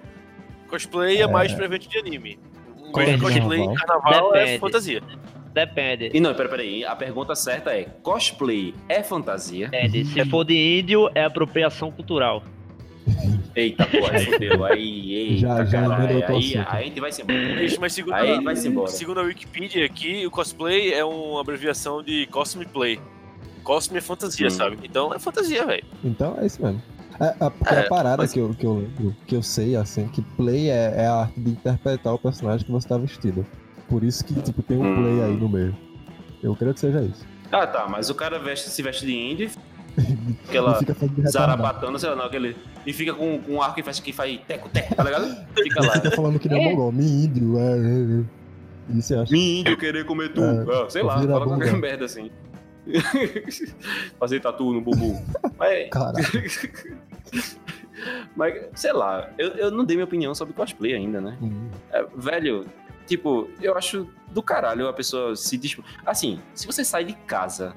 Cosplay é, mais pra evento de anime. Mas Depende. cosplay em carnaval é fantasia. Depende. E não, pera, peraí. A pergunta certa é: cosplay é fantasia? Depende. Se for de índio, é apropriação cultural. Eita, porra, fodeu. Aí, eita, Já- já caralho. Aí, aí a gente vai se embora. Bicho, mas segundo, Aí a, vai-se embora. segundo a Wikipedia aqui, o cosplay é uma abreviação de costume play. Costume é fantasia, Hum. sabe? Então é fantasia, velho. Então é isso mesmo. É, a, porque É, a parada mas- que, eu, que, eu lembro, que eu sei, assim, que play é, é a arte de interpretar o personagem que você tá vestido. Por isso que, tipo, tem um play aí no meio. Eu creio que seja isso. Ah, tá, mas o cara veste, se veste de índio, E aquela zarabatana, sei lá, não, aquele. E fica com, com um arco que faz, que faz teco, teco, tá ligado? Fica Ele lá. fica falando que nem um mongol, me índio, é, é, é. Isso eu acho. Me índio querer comer tu. É, Ah, sei lá, fala qualquer bunda. merda assim. Fazer tatu no bubu. Mas, Caralho. mas, sei lá, eu, eu não dei minha opinião sobre cosplay ainda, né? Hum. É, velho, tipo, eu acho do caralho a pessoa se dispõe. Assim, se você sai de casa,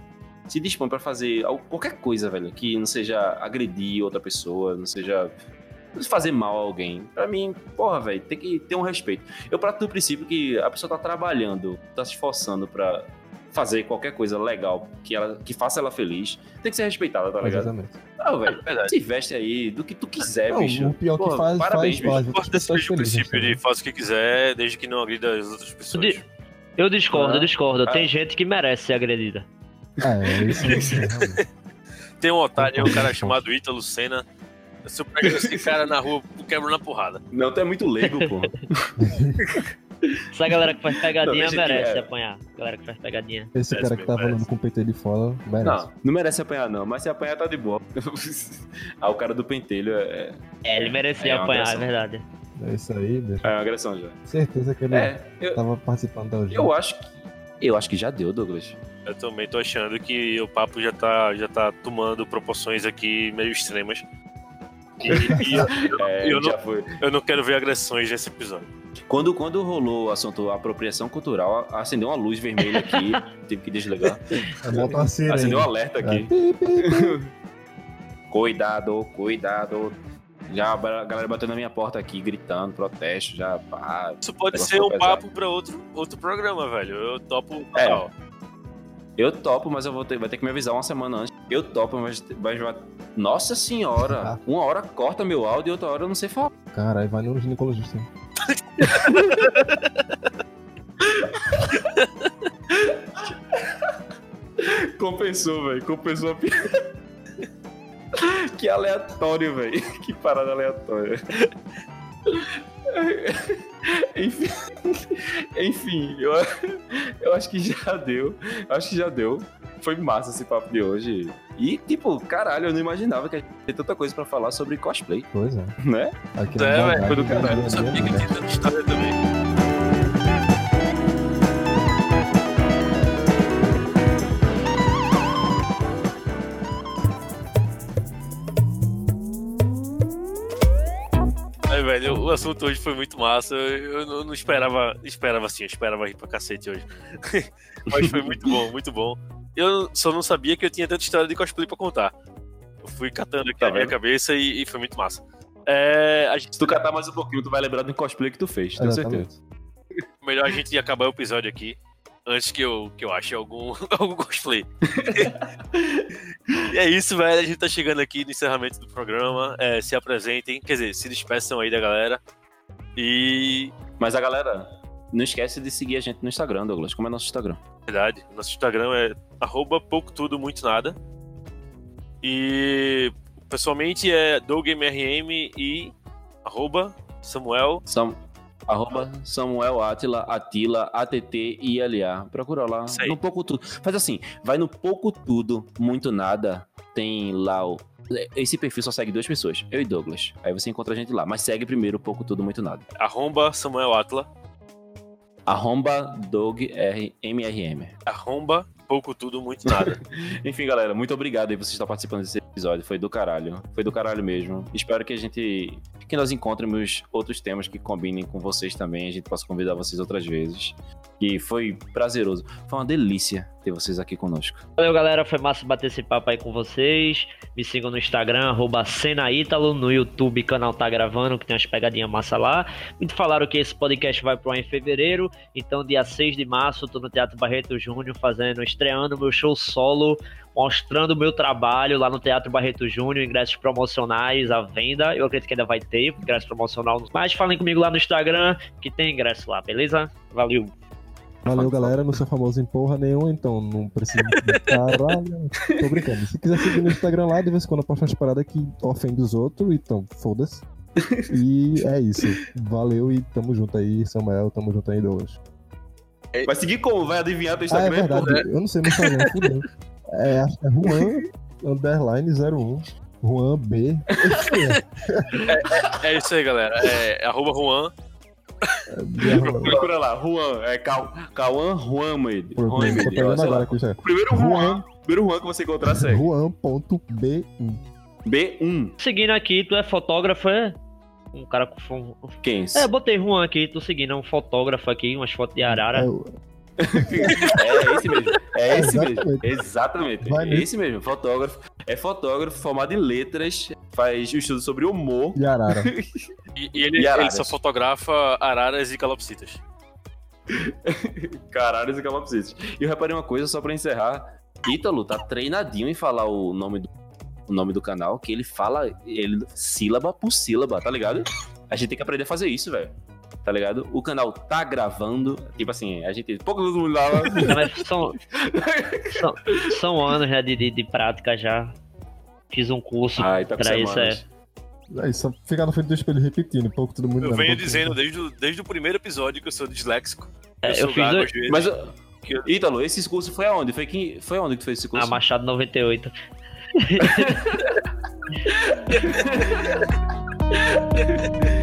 se dispõe pra fazer al- qualquer coisa, velho, que não seja agredir outra pessoa, não seja fazer mal a alguém. Pra mim, porra, velho, tem que ter um respeito. Eu parto do princípio que a pessoa tá trabalhando, tá se esforçando pra fazer qualquer coisa legal que, ela, que faça ela feliz, tem que ser respeitada, tá ligado? Exatamente. Ah, velho, Verdade. se veste aí do que tu quiser, Não, bicho. o pior que Porra, faz, parabéns, faz, faz mesmo felizes, princípio de faça o que quiser, desde que não agrida as outras pessoas. De- Eu discordo, Ah. eu discordo. Tem Ah. gente que merece ser agredida. É, isso mesmo. realmente. Tem um otário, um cara chamado Ítalo Senna. Se eu pego esse cara na rua, eu quebro na porrada. Não, tu é muito leigo, pô. Essa galera que faz pegadinha Não, merece é. apanhar. Galera que faz pegadinha. Esse cara que parece. andando com o de fora, merece. Não, não merece apanhar, não. Mas se apanhar, tá de boa. ah, o cara do pentelho é, É, ele merecia É apanhar, é agressão. verdade. É isso aí, bicho. é uma agressão já. Certeza que ele É, eu, tava participando da urgência. eu acho que. Eu acho que já deu, Douglas. Eu também tô achando que o papo já tá, já tá tomando proporções aqui meio extremas. E, e eu, É, eu já não- foi. eu não quero ver agressões nesse episódio. Quando, quando rolou o assunto apropriação cultural, acendeu uma luz vermelha aqui, tive que desligar. É. Acendeu um alerta aqui. Cuidado, cuidado. Já a galera bateu na minha porta aqui, gritando, protesto, já. Pá. Isso pode ser um pesado. papo pra outro, outro programa, velho. Eu topo É. Eu topo, mas eu vou ter, vai ter que me avisar uma semana antes. Eu topo, mas vai. Nossa senhora! Uma hora corta meu áudio e outra hora eu não sei falar. Caralho, vai no ginecologista. Compensou, velho. Compensou a piada. que aleatório, velho. Que parada aleatória. Enfim, enfim eu, eu acho que já deu. Eu acho que já deu. Foi massa esse papo de hoje. E, tipo, caralho, eu não imaginava que a gente tinha tanta coisa pra falar sobre cosplay, Pois é. né? Aqui É, velho, foi do caralho, dia a Eu sabia que né? tinha tanta história também. Aí, velho, o assunto hoje foi muito massa. Eu não, não esperava, esperava assim, eu esperava rir pra cacete hoje. Mas foi muito bom, muito bom. Eu só não sabia que eu tinha tanta história de cosplay pra contar. Eu fui catando aqui Tá na minha cabeça e, e foi muito massa. É, a gente Se tu catar mais um pouquinho, tu vai lembrar do cosplay que tu fez, tenho certeza. Melhor a gente acabar o episódio aqui antes que eu, que eu ache algum, algum cosplay. e é isso, velho. A gente tá chegando aqui no encerramento do programa. É, se apresentem, quer dizer, se despeçam aí da galera. E. Mas a galera, não esquece de seguir a gente no Instagram, Douglas. Como é nosso Instagram? Verdade, nosso Instagram é arroba pouco tudo, muito nada. E pessoalmente é DougMRM e arroba Samuel. Sam, arroba Samuel Atila, Atila, ATT e ILA. Procura lá. No pouco tudo. Faz assim, vai no pouco tudo, muito nada. Tem lá o. Esse perfil só segue duas pessoas, eu e Douglas. Aí você encontra a gente lá. Mas segue primeiro o pouco tudo, muito nada. Arromba Samuel Atla. Arromba Doug R MRM. Arromba pouco tudo, muito nada. Enfim, galera, muito obrigado aí por você estar participando desse episódio. Foi do caralho. Foi do caralho mesmo. Espero que a gente. Que nós encontremos outros temas que combinem com vocês também. A gente possa convidar vocês outras vezes. E foi prazeroso. Foi uma delícia ter vocês aqui conosco. Valeu, galera. Foi massa bater esse papo aí com vocês. Me sigam no Instagram, arroba Senaítalo, no YouTube, canal Tá Gravando, que tem umas pegadinhas massa lá. Muito falaram que esse podcast vai pro ar em fevereiro. Então, dia 6 de março, tô no Teatro Barreto Júnior, fazendo, estreando meu show solo, mostrando o meu trabalho lá no Teatro Barreto Júnior, ingressos promocionais à venda. Eu acredito que ainda vai ter ingresso promocional. Mas falem comigo lá no Instagram, que tem ingresso lá, beleza? Valeu! Valeu, galera. Não sou famoso em porra nenhuma, então não precisa. Caralho. Tô brincando. Se quiser seguir no Instagram lá, de vez em quando eu posto umas paradas que ofendem os outros, então foda-se. E é isso. Valeu e tamo junto aí, Samuel. Tamo junto aí, Douglas. Vai seguir como? Vai adivinhar teu Ah, é Instagram? verdade. Eu não sei no Instagram, fudeu. É, acho que é Juan underline 01. Juan B. é isso aí, galera. É arroba Juan. Procura lá, Juan. É Cal- Cauã lá. agora aqui já. Primeiro Juan. Juan. Primeiro Juan que você encontrar, segue. Juan.b1. B1. Seguindo aqui, tu é fotógrafo, é? Um cara com. Quem? É, eu botei Juan aqui, tô seguindo, é um fotógrafo aqui, umas fotos de arara. É o- É esse mesmo. É esse mesmo. Exatamente. Exatamente. Vai É esse mesmo. Fotógrafo. É fotógrafo formado em letras. Faz estudo sobre humor. E Arara. E, e ele, E ele só fotografa araras e calopsitas. Caralho, esse calopsites. E eu reparei uma coisa só pra encerrar. Ítalo tá treinadinho em falar o nome do, o nome do canal, que ele fala ele sílaba por sílaba, tá ligado? A gente tem que aprender a fazer isso, velho. Tá ligado? O canal tá gravando. Tipo assim, a gente. Pouco todo mundo lá. Não, mas são, são, são anos já de, de, de prática já. Fiz um curso Ai, tá com pra isso, é. isso, só ficar na frente do espelho repetindo, pouco todo mundo. Eu não, venho dizendo desde, o- desde o primeiro episódio que eu sou disléxico. É, eu sou fiz gago. Mas, Que eu- Ítalo, esse curso foi aonde? Foi, quem, foi aonde que tu fez esse curso? A Machado 98.